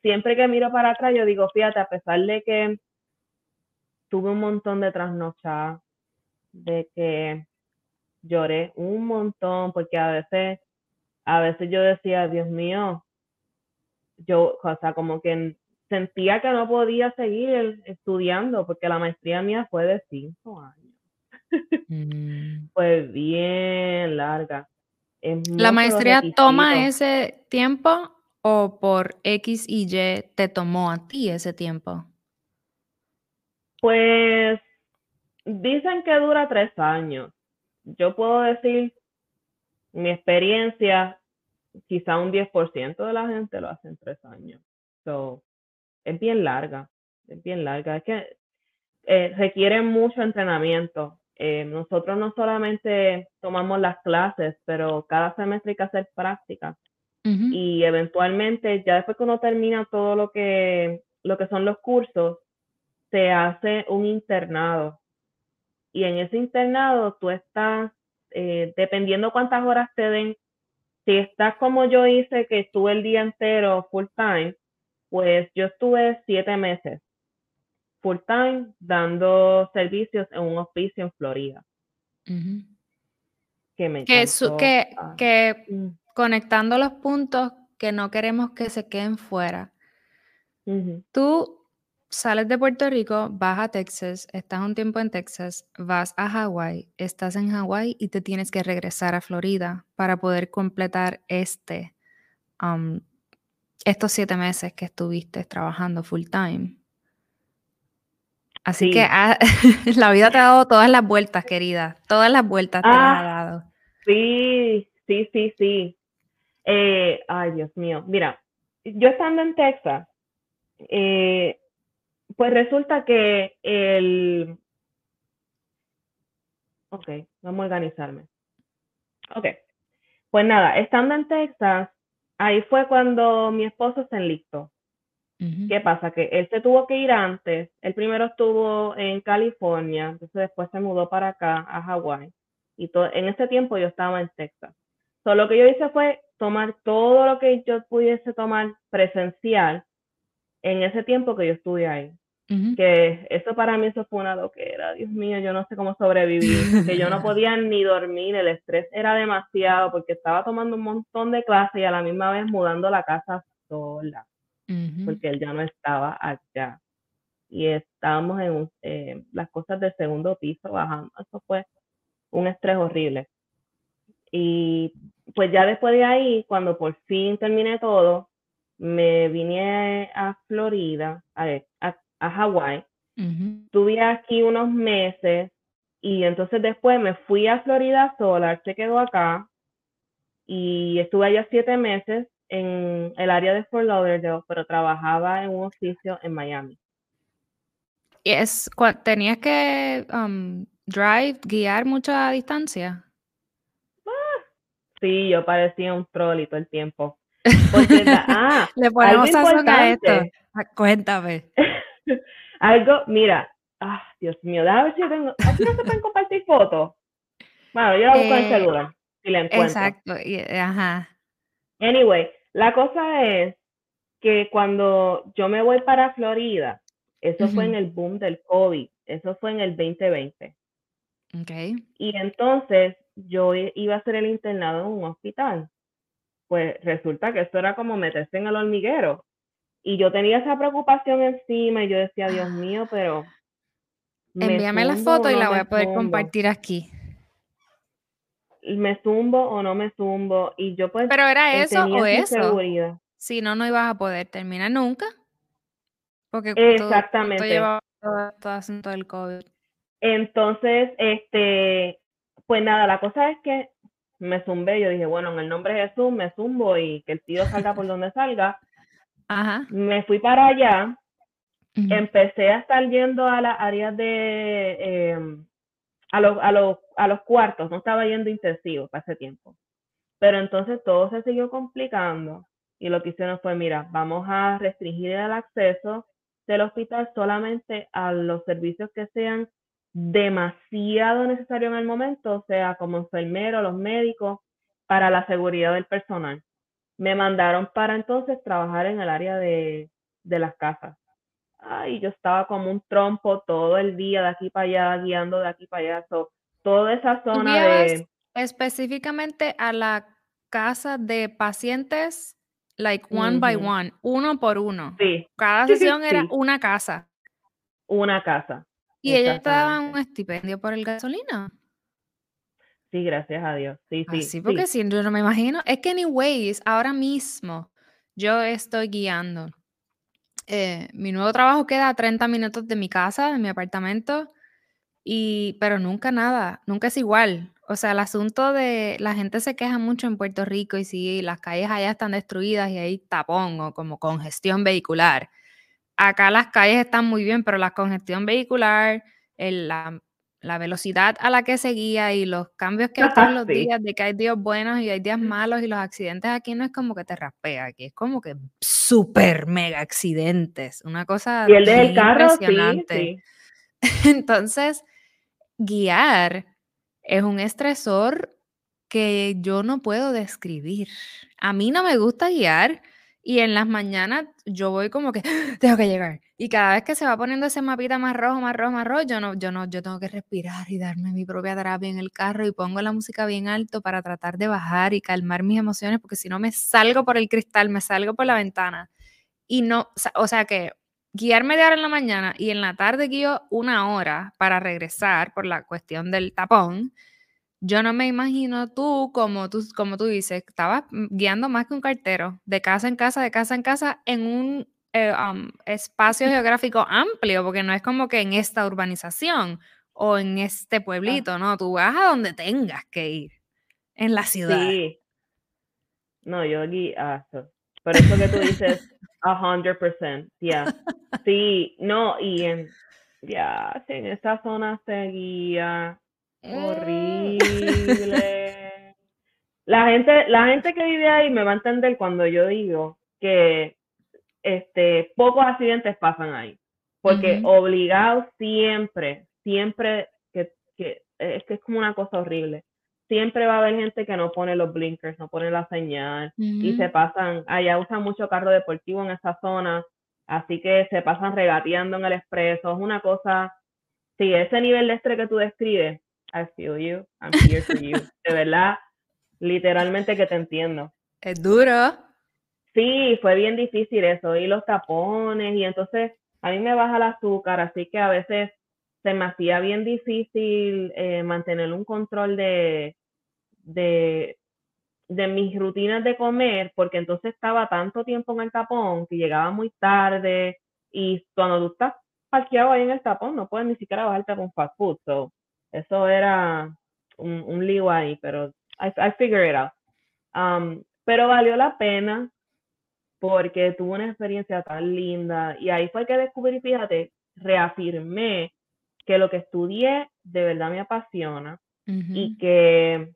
siempre que miro para atrás, yo digo, fíjate, a pesar de que tuve un montón de trasnochadas, de que lloré un montón, porque a veces, a veces yo decía, Dios mío, yo, o sea, como que sentía que no podía seguir estudiando, porque la maestría mía fue de cinco años. Mm. [laughs] Fue bien larga. ¿La maestría toma ese tiempo o por X y Y te tomó a ti ese tiempo? Pues dicen que dura tres años. Yo puedo decir mi experiencia quizá un 10% de la gente lo hace en tres años. So, es bien larga, es bien larga. Es que eh, requiere mucho entrenamiento. Eh, nosotros no solamente tomamos las clases, pero cada semestre hay que hacer prácticas. Y eventualmente, ya después que uno termina todo lo que, lo que son los cursos, se hace un internado. Y en ese internado tú estás, eh, dependiendo cuántas horas te den, si estás como yo hice, que estuve el día entero full time, pues yo estuve siete meses full time dando servicios en un hospicio en Florida. Que me que, que, ah, que. Conectando los puntos que no queremos que se queden fuera. Tú sales de Puerto Rico, vas a Texas, estás un tiempo en Texas, vas a Hawái, estás en Hawái y te tienes que regresar a Florida para poder completar este, um, estos siete meses que estuviste trabajando full time. Así que [laughs] la vida te ha dado todas las vueltas, querida. Todas las vueltas te ha ah, dado. Sí, sí, sí, sí. Eh, ay, Dios mío. Mira, yo estando en Texas, eh, pues resulta que el... Ok, vamos a organizarme. Ok. Pues nada, estando en Texas, ahí fue cuando mi esposo se enlistó. ¿Qué pasa? Que él se tuvo que ir antes. Él primero estuvo en California, entonces después se mudó para acá, a Hawái. Y en ese tiempo yo estaba en Texas. Solo lo que yo hice fue tomar todo lo que yo pudiese tomar presencial en ese tiempo que yo estuve ahí. Que eso para mí eso fue una loquera. Dios mío, yo no sé cómo sobrevivir. que yo no [laughs] podía ni dormir, el estrés era demasiado porque estaba tomando un montón de clases y a la misma vez mudando la casa sola porque él ya no estaba allá. Y estábamos en eh, las cosas del segundo piso bajando. Eso fue un estrés horrible. Y pues ya después de ahí, cuando por fin terminé todo, me vine a Florida, a, a, a Hawái. Estuve aquí unos meses y entonces después me fui a Florida sola, se quedó acá y estuve allá siete meses en el área de Fort Lauderdale, pero trabajaba en un oficio en Miami. ¿Y es, tenías que um, drive, guiar mucha distancia? Sí, yo parecía un troll todo el tiempo. [laughs] ah, Le ponemos a esto. Ah, cuéntame. [laughs] algo, mira, ah, Dios mío, déjame ver si tengo. ¿Aquí no se pueden compartir fotos? Bueno, yo la busco en el eh, celular, si la encuentro. Exacto, ajá. Anyway, la cosa es que cuando yo me voy para Florida, eso fue en el boom del COVID, eso fue en el 2020. Okay. Y entonces yo iba a hacer el internado en un hospital. Pues resulta que esto era como meterse en el hormiguero. Y yo tenía esa preocupación encima y yo decía, Dios mío, pero... Envíame la foto y la voy a poder compartir aquí. Me zumbo o no me zumbo y yo pues pero era eso o eso si no no ibas a poder terminar nunca. Porque exactamente. todo, todo, todo, todo el covid. Entonces este pues nada la cosa es que me zumbé yo dije bueno en el nombre de Jesús me zumbo y que el tío salga por donde salga [laughs] Ajá. me fui para allá empecé a estar yendo a las áreas de em, a, los, a, los, a los cuartos, no estaba yendo intensivo para ese tiempo. Pero entonces todo se siguió complicando y lo que hicieron fue, mira, vamos a restringir el acceso del hospital solamente a los servicios que sean demasiado necesarios en el momento, o sea, como enfermeros, los médicos, para la seguridad del personal. Me mandaron para entonces trabajar en el área de, de las casas ay, yo estaba como un trompo todo el día de aquí para allá, guiando de aquí para allá. toda esa zona de... Específicamente a la casa de pacientes, like one by one, uno por uno. Sí. Cada sesión era una casa. Una casa. ¿Y ellos te daban un estipendio por el gasolina? Sí, gracias a Dios. Sí, sí. Sí, porque si yo no me imagino. Es que, anyways, ahora mismo yo estoy guiando eh, mi nuevo trabajo queda a 30 minutos de mi casa, de mi apartamento, y, pero nunca nada, nunca es igual. O sea, el asunto de la gente se queja mucho en Puerto Rico y si las calles allá están destruidas y hay tapón o como congestión vehicular. Acá las calles están muy bien, pero la congestión vehicular, la, velocidad a la que se guía y los cambios que hay todos los días, de que hay días buenos y hay días malos y los accidentes aquí no es como que te raspea, aquí es como que súper mega accidentes, una cosa y el del carro, impresionante. [laughs] Entonces, guiar es un estresor que yo no puedo describir. A mí no me gusta guiar y en las mañanas yo voy como que [gasps] tengo que llegar. Y cada vez que se va poniendo ese mapita más rojo, más rojo, más rojo, yo no, yo no, yo tengo que respirar y darme mi propia terapia en el carro y pongo la música bien alto para tratar de bajar y calmar mis emociones, porque si no me salgo por el cristal, me salgo por la ventana. Y no, o sea que guiar media hora en la mañana y en la tarde guío una hora para regresar por la cuestión del tapón, yo no me imagino tú, como tú, como tú dices, estabas guiando más que un cartero, de casa en casa, de casa en casa, en un eh, espacio [laughs] geográfico amplio, porque no es como que en esta urbanización o en este pueblito, no, tú vas a donde tengas que ir, en la ciudad. Sí. No, yo guío, por eso que tú dices, [laughs] a hundred percent, ya. Sí, no, y en, ya, en esa zona seguía horrible. La gente, la gente que vive ahí me va a entender cuando yo digo que este, pocos accidentes pasan ahí. Porque obligados siempre, siempre, que, que es que es como una cosa horrible siempre va a haber gente que no pone los blinkers, no pone la señal y se pasan, allá usan mucho carro deportivo en esa zona, así que se pasan regateando en el expreso, es una cosa, sí, ese nivel de estrés que tú describes, I feel you, I'm here for you, de verdad, literalmente que te entiendo. Es duro. Sí, fue bien difícil eso, y los tapones, y entonces a mí me baja el azúcar, así que a veces se me hacía bien difícil eh, mantener un control de, de, de mis rutinas de comer, porque entonces estaba tanto tiempo en el tapón que llegaba muy tarde y cuando tú estás parqueado ahí en el tapón no puedes ni siquiera bajarte con fast food. So, eso era un, un lío ahí, pero I, I figured it out. Um, pero valió la pena porque tuve una experiencia tan linda y ahí fue que descubrí, fíjate, reafirmé que lo que estudié de verdad me apasiona y que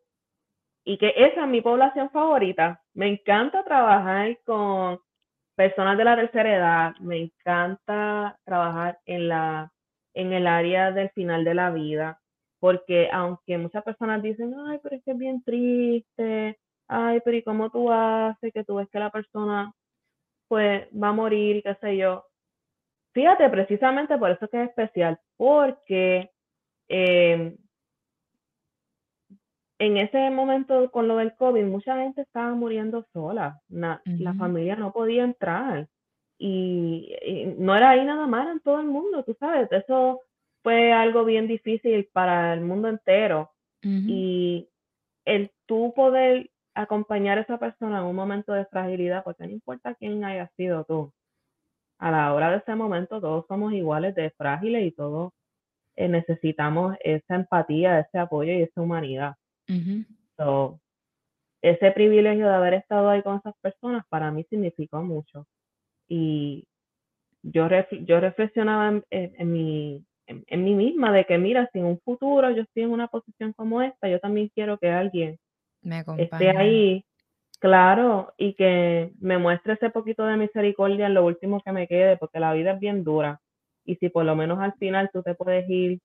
y que esa es mi población favorita. Me encanta trabajar con personas de la tercera edad, me encanta trabajar en la en el área del final de la vida, porque aunque muchas personas dicen, "Ay, pero es que es bien triste." Ay, pero ¿y cómo tú haces que tú ves que la persona pues va a morir y qué sé yo? Fíjate, precisamente por eso que es especial, porque em, en ese momento con lo del COVID, mucha gente estaba muriendo sola, la familia no podía entrar y, no era ahí nada más, en todo el mundo, tú sabes, eso fue algo bien difícil para el mundo entero y el tú poder acompañar a esa persona en un momento de fragilidad, porque no importa quién haya sido tú, a la hora de ese momento todos somos iguales de frágiles y todos eh, necesitamos esa empatía, ese apoyo y esa humanidad. ese privilegio de haber estado ahí con esas personas para mí significó mucho. Y yo, yo reflexionaba en, mi, en, mí misma de que, mira, si en un futuro yo estoy en una posición como esta, yo también quiero que alguien esté ahí Claro, y que me muestre ese poquito de misericordia en lo último que me quede, porque la vida es bien dura. Y si por lo menos al final tú te puedes ir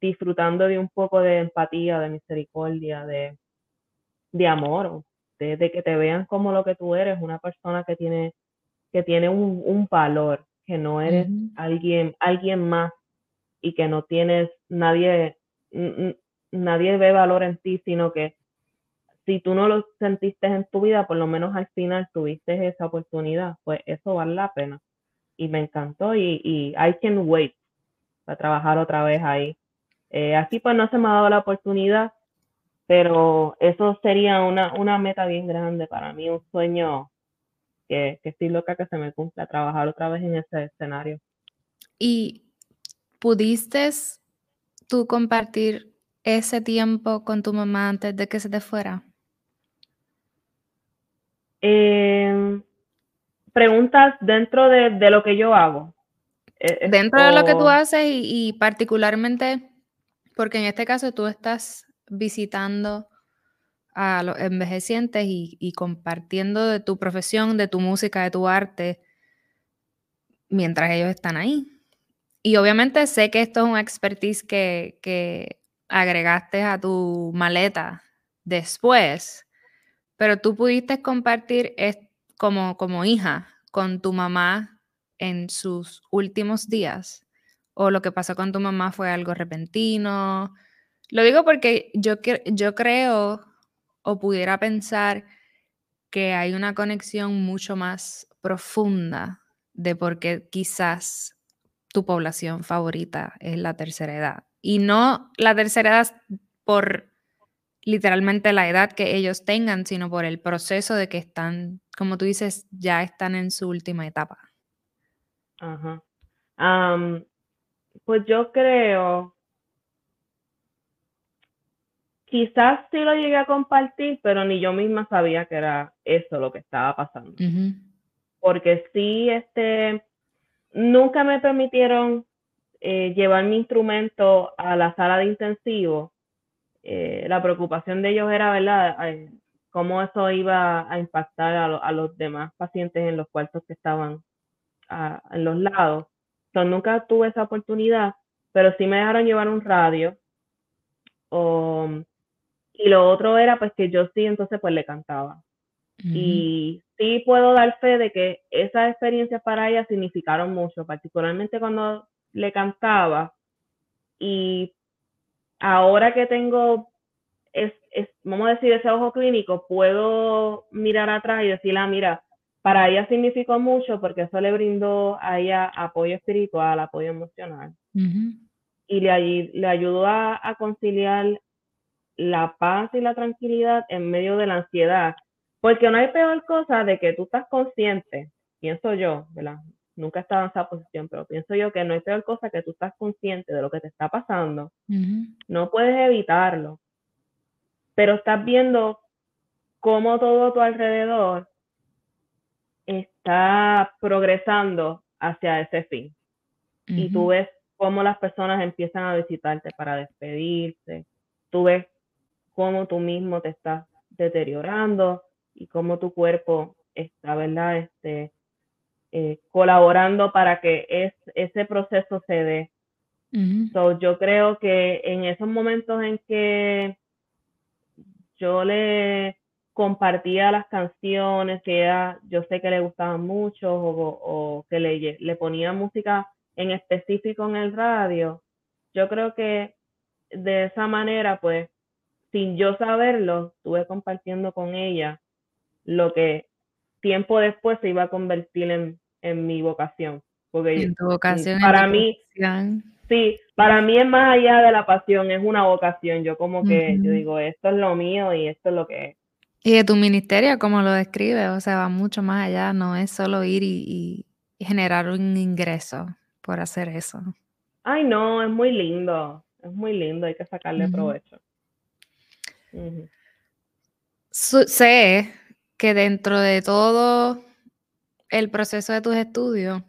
disfrutando de un poco de empatía, de misericordia, de, de amor, de, que te vean como lo que tú eres, una persona que tiene, que tiene un, un valor, que no eres alguien, alguien más y que no tienes nadie, nadie ve valor en ti, sino que si tú no lo sentiste en tu vida, por lo menos al final tuviste esa oportunidad, pues eso vale la pena. Y me encantó y, y I can wait para trabajar otra vez ahí. Eh, aquí pues no se me ha dado la oportunidad, pero eso sería una, una meta bien grande para mí, un sueño que, que estoy loca que se me cumpla, trabajar otra vez en ese escenario. ¿Y pudiste tú compartir ese tiempo con tu mamá antes de que se te fuera? Em, preguntas dentro de, lo que yo hago. E, dentro de lo que tú haces y, particularmente, porque en este caso tú estás visitando a los envejecientes y, y, compartiendo de tu profesión, de tu música, de tu arte, mientras ellos están ahí. Y obviamente sé que esto es un expertise que, agregaste a tu maleta después, pero tú pudiste compartir como, como hija con tu mamá en sus últimos días. O lo que pasó con tu mamá fue algo repentino. Lo digo porque yo, yo creo o pudiera pensar que hay una conexión mucho más profunda de por qué quizás tu población favorita es la tercera edad. Y no la tercera edad por literalmente la edad que ellos tengan, sino por el proceso de que están, como tú dices, ya están en su última etapa. Ajá. pues yo creo, quizás sí lo llegué a compartir, pero ni yo misma sabía que era eso lo que estaba pasando. Porque sí, este, nunca me permitieron eh, llevar mi instrumento a la sala de intensivo. Eh, la preocupación de ellos era, ¿verdad?, cómo eso iba a impactar a, los demás pacientes en los cuartos que estaban en los lados. Entonces, nunca tuve esa oportunidad, pero sí me dejaron llevar un radio. y lo otro era pues que yo sí entonces pues le cantaba. Y sí puedo dar fe de que esas experiencias para ella significaron mucho, particularmente cuando le cantaba. Y ahora que tengo, es, vamos a decir, ese ojo clínico, puedo mirar atrás y decirle, ah, mira, para ella significó mucho porque eso le brindó a ella apoyo espiritual, apoyo emocional. Y le, le ayudó a, a conciliar la paz y la tranquilidad en medio de la ansiedad porque no hay peor cosa de que tú estás consciente, pienso yo, ¿verdad? Nunca he estado en esa posición, pero pienso yo que no hay peor cosa que tú estás consciente de lo que te está pasando. No puedes evitarlo, pero estás viendo cómo todo a tu alrededor está progresando hacia ese fin. Y tú ves cómo las personas empiezan a visitarte para despedirse. Tú ves cómo tú mismo te estás deteriorando y cómo tu cuerpo está, ¿verdad? Este, eh, colaborando para que es, ese proceso se dé. yo creo que en esos momentos en que yo le compartía las canciones que ella, yo sé que le gustaban mucho o, o que le, le ponía música en específico en el radio, yo creo que de esa manera, pues, sin yo saberlo, estuve compartiendo con ella lo que tiempo después se iba a convertir en, en mi vocación. Porque en tu vocación. Para mí, sí, para mí es más allá de la pasión, es una vocación. Yo como que, yo digo, esto es lo mío y esto es lo que es. Y de tu ministerio, como lo describe, o sea, va mucho más allá, no es solo ir y, generar un ingreso por hacer eso. Ay, no, es muy lindo, es muy lindo, hay que sacarle provecho. sé que dentro de todo el proceso de tus estudios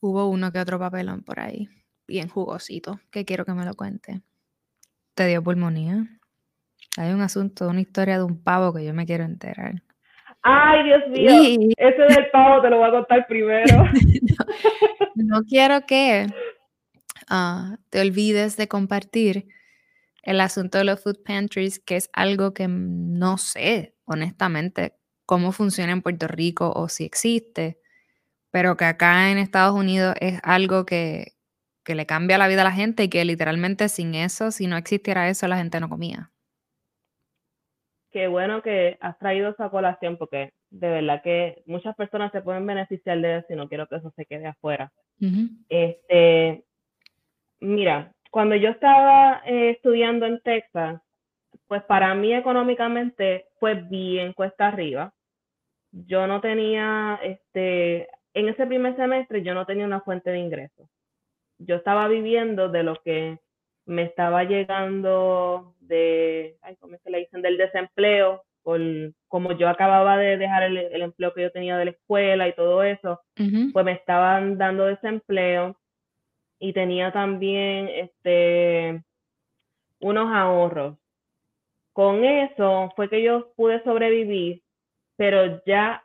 hubo uno que otro papelón por ahí, bien jugosito, que quiero que me lo cuente. ¿Te dio pulmonía? Hay un asunto, una historia de un pavo que yo me quiero enterar. Ay, Dios mío, ese del pavo te lo voy a contar primero. [laughs] no, quiero que ah, te olvides de compartir el asunto de los food pantries, que es algo que no sé honestamente, cómo funciona en Puerto Rico o si existe, pero que acá en Estados Unidos es algo que, le cambia la vida a la gente y que literalmente sin eso, si no existiera eso, la gente no comía. Qué bueno que has traído esa colación porque de verdad que muchas personas se pueden beneficiar de eso y no quiero que eso se quede afuera. Este, mira, cuando yo estaba eh, estudiando en Texas, pues para mí económicamente fue bien cuesta arriba. Yo no tenía, este, en ese primer semestre yo no tenía una fuente de ingresos. Yo estaba viviendo de lo que me estaba llegando de, ay, ¿cómo se le dicen? Del desempleo, por, como yo acababa de dejar el, empleo que yo tenía de la escuela y todo eso, pues me estaban dando desempleo y tenía también este unos ahorros. Con eso fue que yo pude sobrevivir, pero ya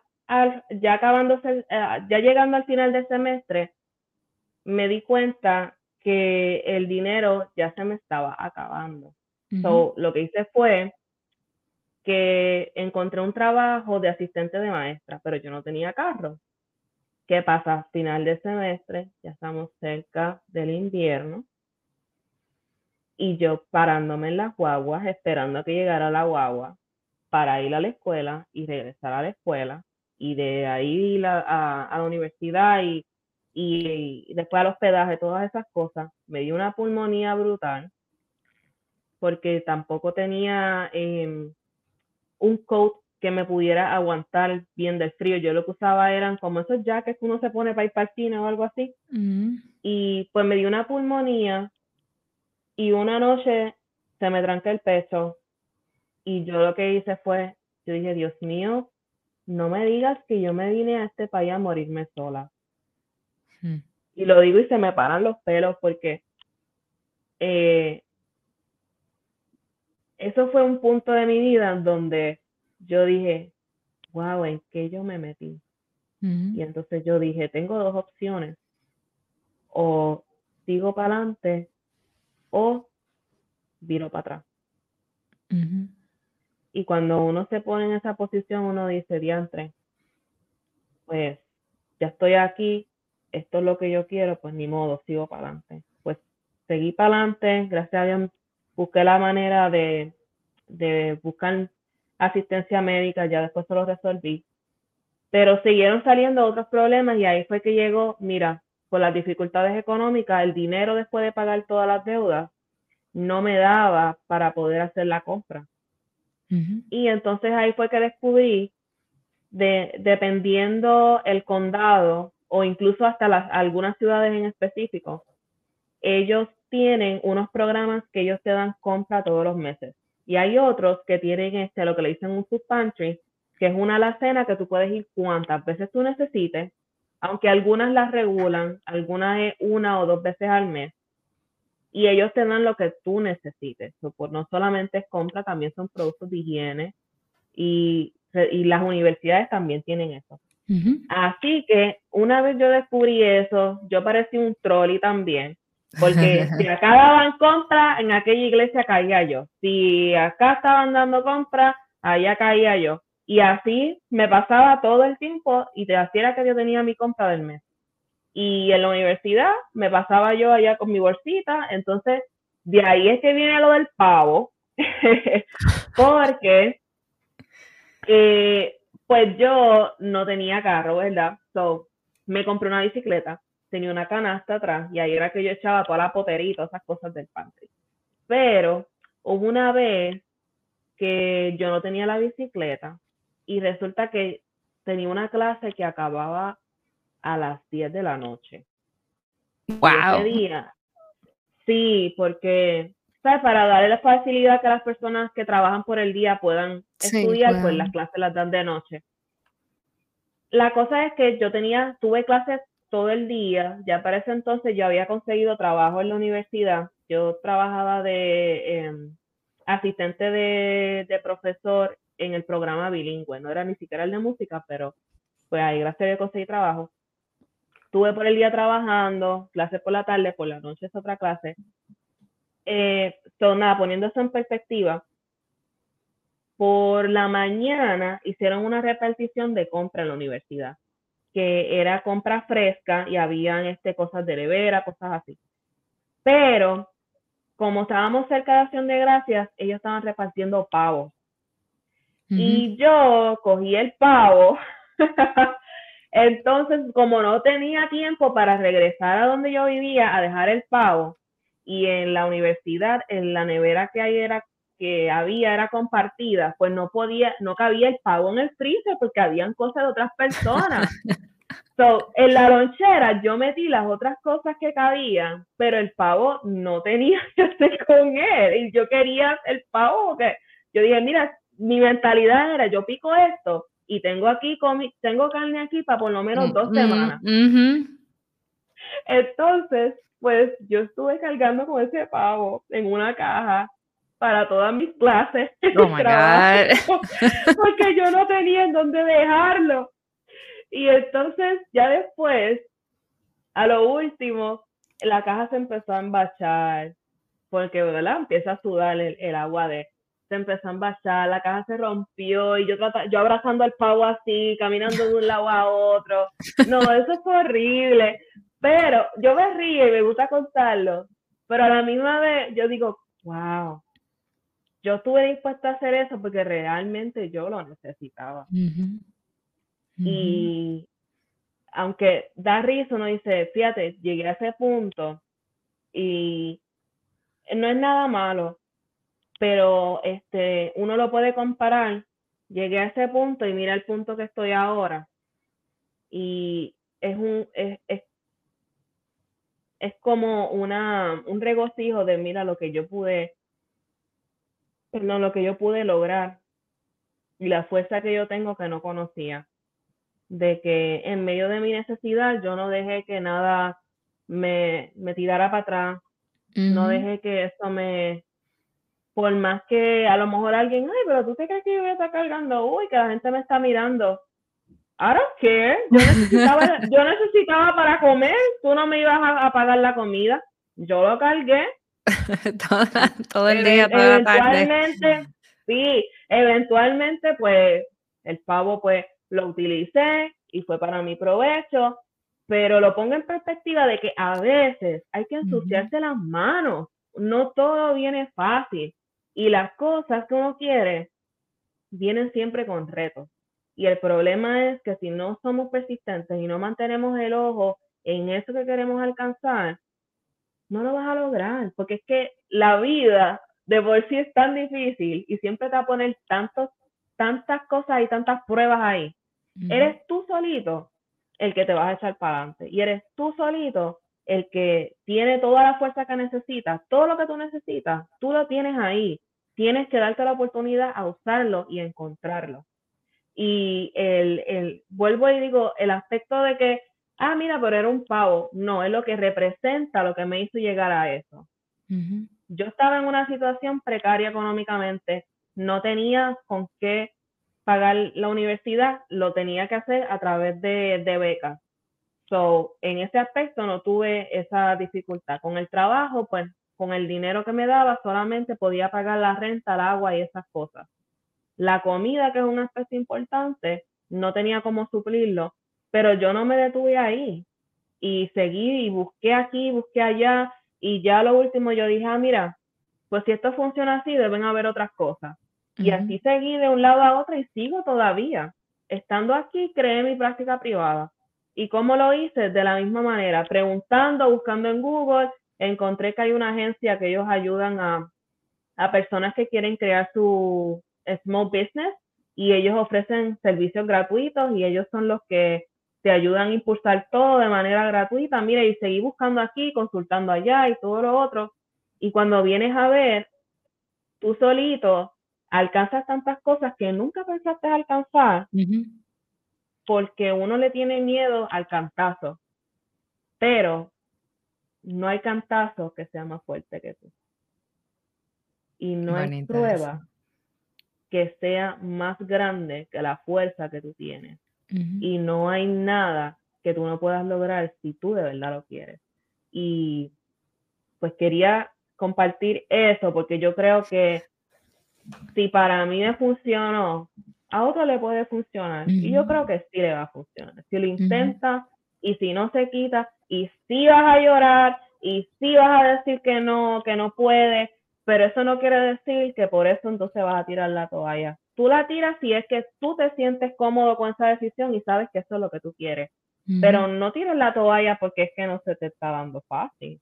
ya acabándose, eh, ya llegando al final del semestre, me di cuenta que el dinero ya se me estaba acabando. So, lo que hice fue que encontré un trabajo de asistente de maestra, pero yo no tenía carro. ¿Qué pasa? Final de semestre, ya estamos cerca del invierno. Y yo parándome en las guaguas, esperando a que llegara la guagua para ir a la escuela y regresar a la escuela. Y de ahí ir a, la universidad y, y, después al hospedaje, todas esas cosas. Me dio una pulmonía brutal porque tampoco tenía em, un coat que me pudiera aguantar bien del frío. Yo lo que usaba eran como esos jackets que uno se pone para ir para el cine o algo así. Mm. Y pues me dio una pulmonía y una noche se me tranca el pecho y yo lo que hice fue, yo dije, Dios mío, no me digas que yo me vine a este país a morirme sola. Hmm. Y lo digo y se me paran los pelos porque eh, eso fue un punto de mi vida donde yo dije, wow, ¿en qué yo me metí? Y entonces yo dije, tengo dos opciones. O sigo para adelante o viro para atrás. Y cuando uno se pone en esa posición, uno dice, diantre, pues ya estoy aquí, esto es lo que yo quiero, pues ni modo, sigo para adelante. Pues seguí para adelante, gracias a Dios busqué la manera de, de buscar asistencia médica, ya después se lo resolví. Pero siguieron saliendo otros problemas y ahí fue que llegó, mira, por las dificultades económicas, el dinero después de pagar todas las deudas no me daba para poder hacer la compra. Y entonces ahí fue que descubrí, de, dependiendo el condado o incluso hasta las, algunas ciudades en específico, ellos tienen unos programas que ellos te dan compra todos los meses. Y hay otros que tienen este, lo que le dicen un food pantry, que es una alacena que tú puedes ir cuantas veces tú necesites, aunque algunas las regulan, algunas es una o dos veces al mes, y ellos te dan lo que tú necesites. Pues, no solamente es compra, también son productos de higiene y, y las universidades también tienen eso. Así que una vez yo descubrí eso, yo parecí un trolley también, porque [laughs] si acá daban compra, en aquella iglesia caía yo. Si acá estaban dando compra, allá caía yo. Y así me pasaba todo el tiempo y te hacía que yo tenía mi compra del mes. Y en la universidad me pasaba yo allá con mi bolsita, entonces de ahí es que viene lo del pavo, [laughs] porque eh, pues yo no tenía carro, ¿verdad? So, me compré una bicicleta tenía una canasta atrás y ahí era que yo echaba toda la potería y todas esas cosas del pantry. Pero hubo una vez que yo no tenía la bicicleta y resulta que tenía una clase que acababa a las 10 de la noche. Wow. día, sí, porque ¿sabes? para darle la facilidad que las personas que trabajan por el día puedan estudiar, pues las clases las dan de noche. La cosa es que yo tenía, tuve clases todo el día. Ya para ese entonces yo había conseguido trabajo en la universidad. Yo trabajaba de em, asistente de, profesor en el programa bilingüe. No era ni siquiera el de música, pero pues ahí gracias a Dios conseguí trabajo. Estuve por el día trabajando, clases por la tarde, por la noche es otra clase. Eh, nada, poniendo eso en perspectiva, por la mañana hicieron una repartición de compra en la universidad que era compra fresca y habían este, cosas de nevera, cosas así. Pero como estábamos cerca de Acción de Gracias, ellos estaban repartiendo pavos. Y yo cogí el pavo. [laughs] Entonces, como no tenía tiempo para regresar a donde yo vivía a dejar el pavo, y en la universidad, en la nevera que, hay era, que había era compartida, pues no podía, no cabía el pavo en el freezer porque habían cosas de otras personas. [laughs] So, en la lonchera yo metí las otras cosas que cabían, pero el pavo no tenía [laughs] que hacer con él. Y yo quería el pavo, que yo dije, mira, mi mentalidad era, yo pico esto y tengo aquí, tengo carne aquí para por lo menos dos mm, mm, semanas. Entonces, pues yo estuve cargando con ese pavo en una caja para todas mis clases, [laughs] oh [laughs] porque yo no tenía en dónde dejarlo. Y entonces, ya después, a lo último, la caja se empezó a embachar, porque, ¿verdad? Empieza a sudar el, agua de, se empezó a embachar, la caja se rompió y yo, yo abrazando al pavo así, caminando de un lado a otro. No, eso fue horrible. Pero yo me río y me gusta contarlo, pero a la misma vez yo digo, wow, yo estuve dispuesta a hacer eso porque realmente yo lo necesitaba. Y aunque da risa, uno dice, fíjate, llegué a ese punto y no es nada malo, pero este, uno lo puede comparar. Llegué a ese punto y mira el punto que estoy ahora. Y es un, es, es, es como una, un regocijo de mira lo que yo pude, perdón, lo que yo pude lograr y la fuerza que yo tengo que no conocía de que en medio de mi necesidad yo no dejé que nada me, me tirara para atrás, no dejé que eso me, por más que a lo mejor alguien, ay, pero tú te crees que yo voy a estar cargando, uy, que la gente me está mirando. I don't care. Yo necesitaba, [laughs] yo necesitaba para comer, tú no me ibas a, pagar la comida. Yo lo cargué. [laughs] todo, el día, toda la tarde. Sí, eventualmente, pues, el pavo, pues, lo utilicé y fue para mi provecho, pero lo pongo en perspectiva de que a veces hay que ensuciarse las manos, no todo viene fácil y las cosas que uno quiere vienen siempre con retos. Y el problema es que si no somos persistentes y no mantenemos el ojo en eso que queremos alcanzar, no lo vas a lograr, porque es que la vida de por sí es tan difícil y siempre te va a poner tantos, tantas cosas y tantas pruebas ahí, Eres tú solito el que te vas a echar para adelante. Y eres tú solito el que tiene toda la fuerza que necesitas, todo lo que tú necesitas, tú lo tienes ahí. Tienes que darte la oportunidad a usarlo y encontrarlo. Y el, el, vuelvo y digo, el aspecto de que, ah, mira, pero era un pavo, no, es lo que representa lo que me hizo llegar a eso. Yo estaba en una situación precaria económicamente, no tenía con qué pagar la universidad, lo tenía que hacer a través de, de becas. So, en ese aspecto no tuve esa dificultad. Con el trabajo, pues con el dinero que me daba solamente podía pagar la renta, el agua y esas cosas. La comida, que es un aspecto importante, no tenía cómo suplirlo, pero yo no me detuve ahí y seguí y busqué aquí, busqué allá y ya lo último yo dije, ah, mira, pues si esto funciona así, deben haber otras cosas. Y así seguí de un lado a otro y sigo todavía. Estando aquí, creé mi práctica privada. ¿Y cómo lo hice? De la misma manera, preguntando, buscando en Google, encontré que hay una agencia que ellos ayudan a, a personas que quieren crear su small business y ellos ofrecen servicios gratuitos y ellos son los que te ayudan a impulsar todo de manera gratuita. Mira, y seguí buscando aquí, consultando allá y todo lo otro. Y cuando vienes a ver, tú solito alcanzas tantas cosas que nunca pensaste alcanzar porque uno le tiene miedo al cantazo, pero no hay cantazo que sea más fuerte que tú. Y no hay prueba que sea más grande que la fuerza que tú tienes. Y no hay nada que tú no puedas lograr si tú de verdad lo quieres. Y pues quería compartir eso porque yo creo que si para mí me funcionó, a otro le puede funcionar. Y yo creo que sí le va a funcionar. Si lo intenta y si no se quita, y si vas a llorar, y si vas a decir que no, que no puede, pero eso no quiere decir que por eso entonces vas a tirar la toalla. Tú la tiras si es que tú te sientes cómodo con esa decisión y sabes que eso es lo que tú quieres. Pero no tires la toalla porque es que no se te está dando fácil.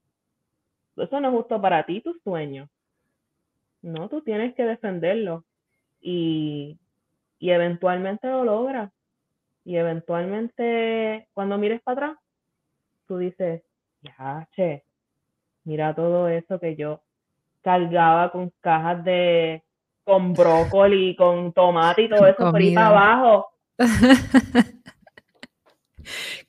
Eso no es justo para ti, tus sueños. No, tú tienes que defenderlo y, y eventualmente lo logras. Y eventualmente, cuando mires para atrás, tú dices, ya, che, mira todo eso que yo cargaba con cajas de, con brócoli, con tomate y todo eso por ahí para abajo. [laughs]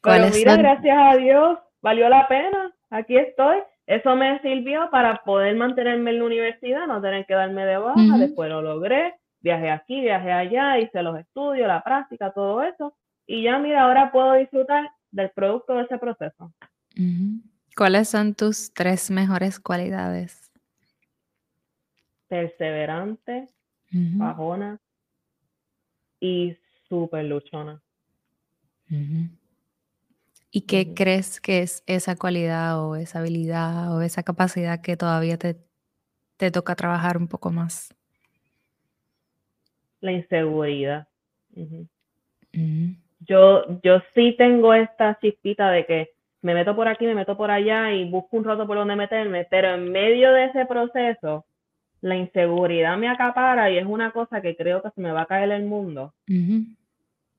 Pero mira, gracias a Dios, valió la pena. Aquí estoy. Eso me sirvió para poder mantenerme en la universidad, no tener que darme de baja. Después lo logré. Viajé aquí, viajé allá, hice los estudios, la práctica, todo eso. Y ya, mira, ahora puedo disfrutar del producto de ese proceso. ¿Cuáles son tus tres mejores cualidades? Perseverante, bajona y súper luchona. ¿Y qué crees que es esa cualidad o esa habilidad o esa capacidad que todavía te, te toca trabajar un poco más? La inseguridad. Yo, yo sí tengo esta chispita de que me meto por aquí, me meto por allá y busco un rato por donde meterme, pero en medio de ese proceso, la inseguridad me acapara y es una cosa que creo que se me va a caer el mundo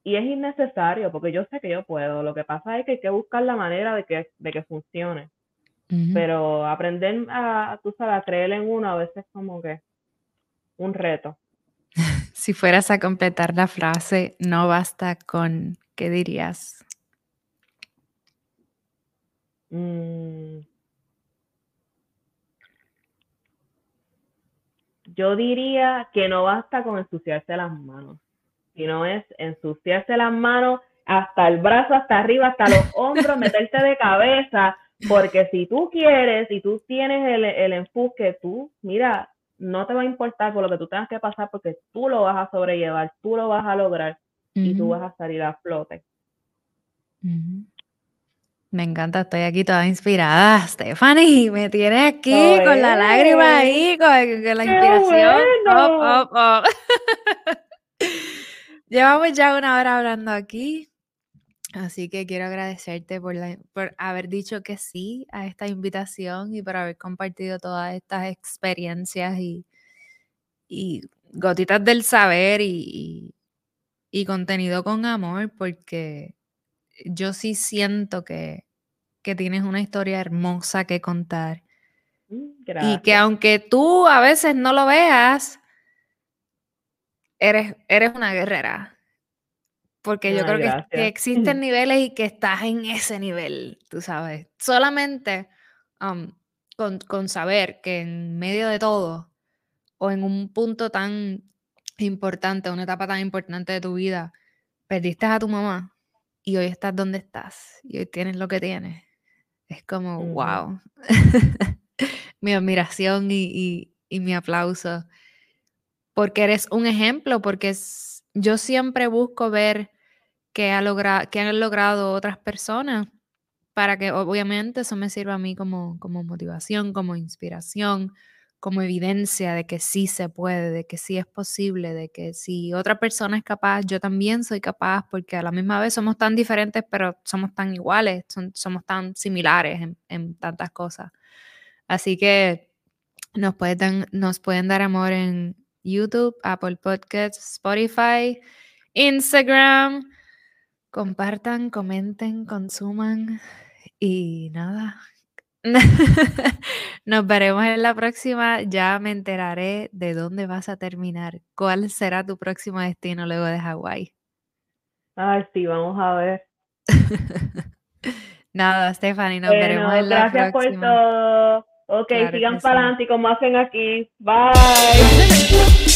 y es innecesario porque yo sé que yo puedo. Lo que pasa es que hay que buscar la manera de que, de que funcione. Pero aprender a, tú sabes, a creer en uno a veces es como que un reto. Si fueras a completar la frase, no basta con, ¿qué dirías? Mm. Yo diría que no basta con ensuciarse las manos no es ensuciarse las manos hasta el brazo, hasta arriba, hasta los [laughs] hombros, meterte de cabeza, porque si tú quieres y tú tienes el, el enfoque, tú, mira, no te va a importar por lo que tú tengas que pasar porque tú lo vas a sobrellevar, tú lo vas a lograr y tú vas a salir a flote. Me encanta, estoy aquí toda inspirada. Stephanie, me tiene aquí con la lágrima ahí, con, la inspiración. [laughs] Llevamos ya una hora hablando aquí, así que quiero agradecerte por, por haber dicho que sí a esta invitación y por haber compartido todas estas experiencias y, y gotitas del saber y, y, contenido con amor, porque yo sí siento que, que tienes una historia hermosa que contar. Mm, y que aunque tú a veces no lo veas, eres, eres una guerrera. Porque yo creo que, existen [laughs] niveles y que estás en ese nivel, tú sabes. Solamente con, con, saber que en medio de todo, o en un punto tan importante, una etapa tan importante de tu vida, perdiste a tu mamá y hoy estás donde estás y hoy tienes lo que tienes. Es como, wow. [laughs] mi admiración y, y mi aplauso porque eres un ejemplo, porque yo siempre busco ver qué, ha qué han logrado otras personas para que obviamente eso me sirva a mí como, como motivación, como inspiración, como evidencia de que sí se puede, de que sí es posible, de que si otra persona es capaz, yo también soy capaz, porque a la misma vez somos tan diferentes, pero somos tan iguales, somos tan similares en, en, tantas cosas. Así que nos pueden, nos pueden dar amor en, YouTube, Apple Podcasts, Spotify, Instagram. Compartan, comenten, consuman y nada. [laughs] Nos veremos en la próxima. Ya me enteraré de dónde vas a terminar. ¿Cuál será tu próximo destino luego de Hawái? Ay, sí, vamos a ver. [laughs] Nada, Stephanie, nos veremos en la próxima. Gracias por todo. Ok, sigan para adelante como hacen aquí. Bye.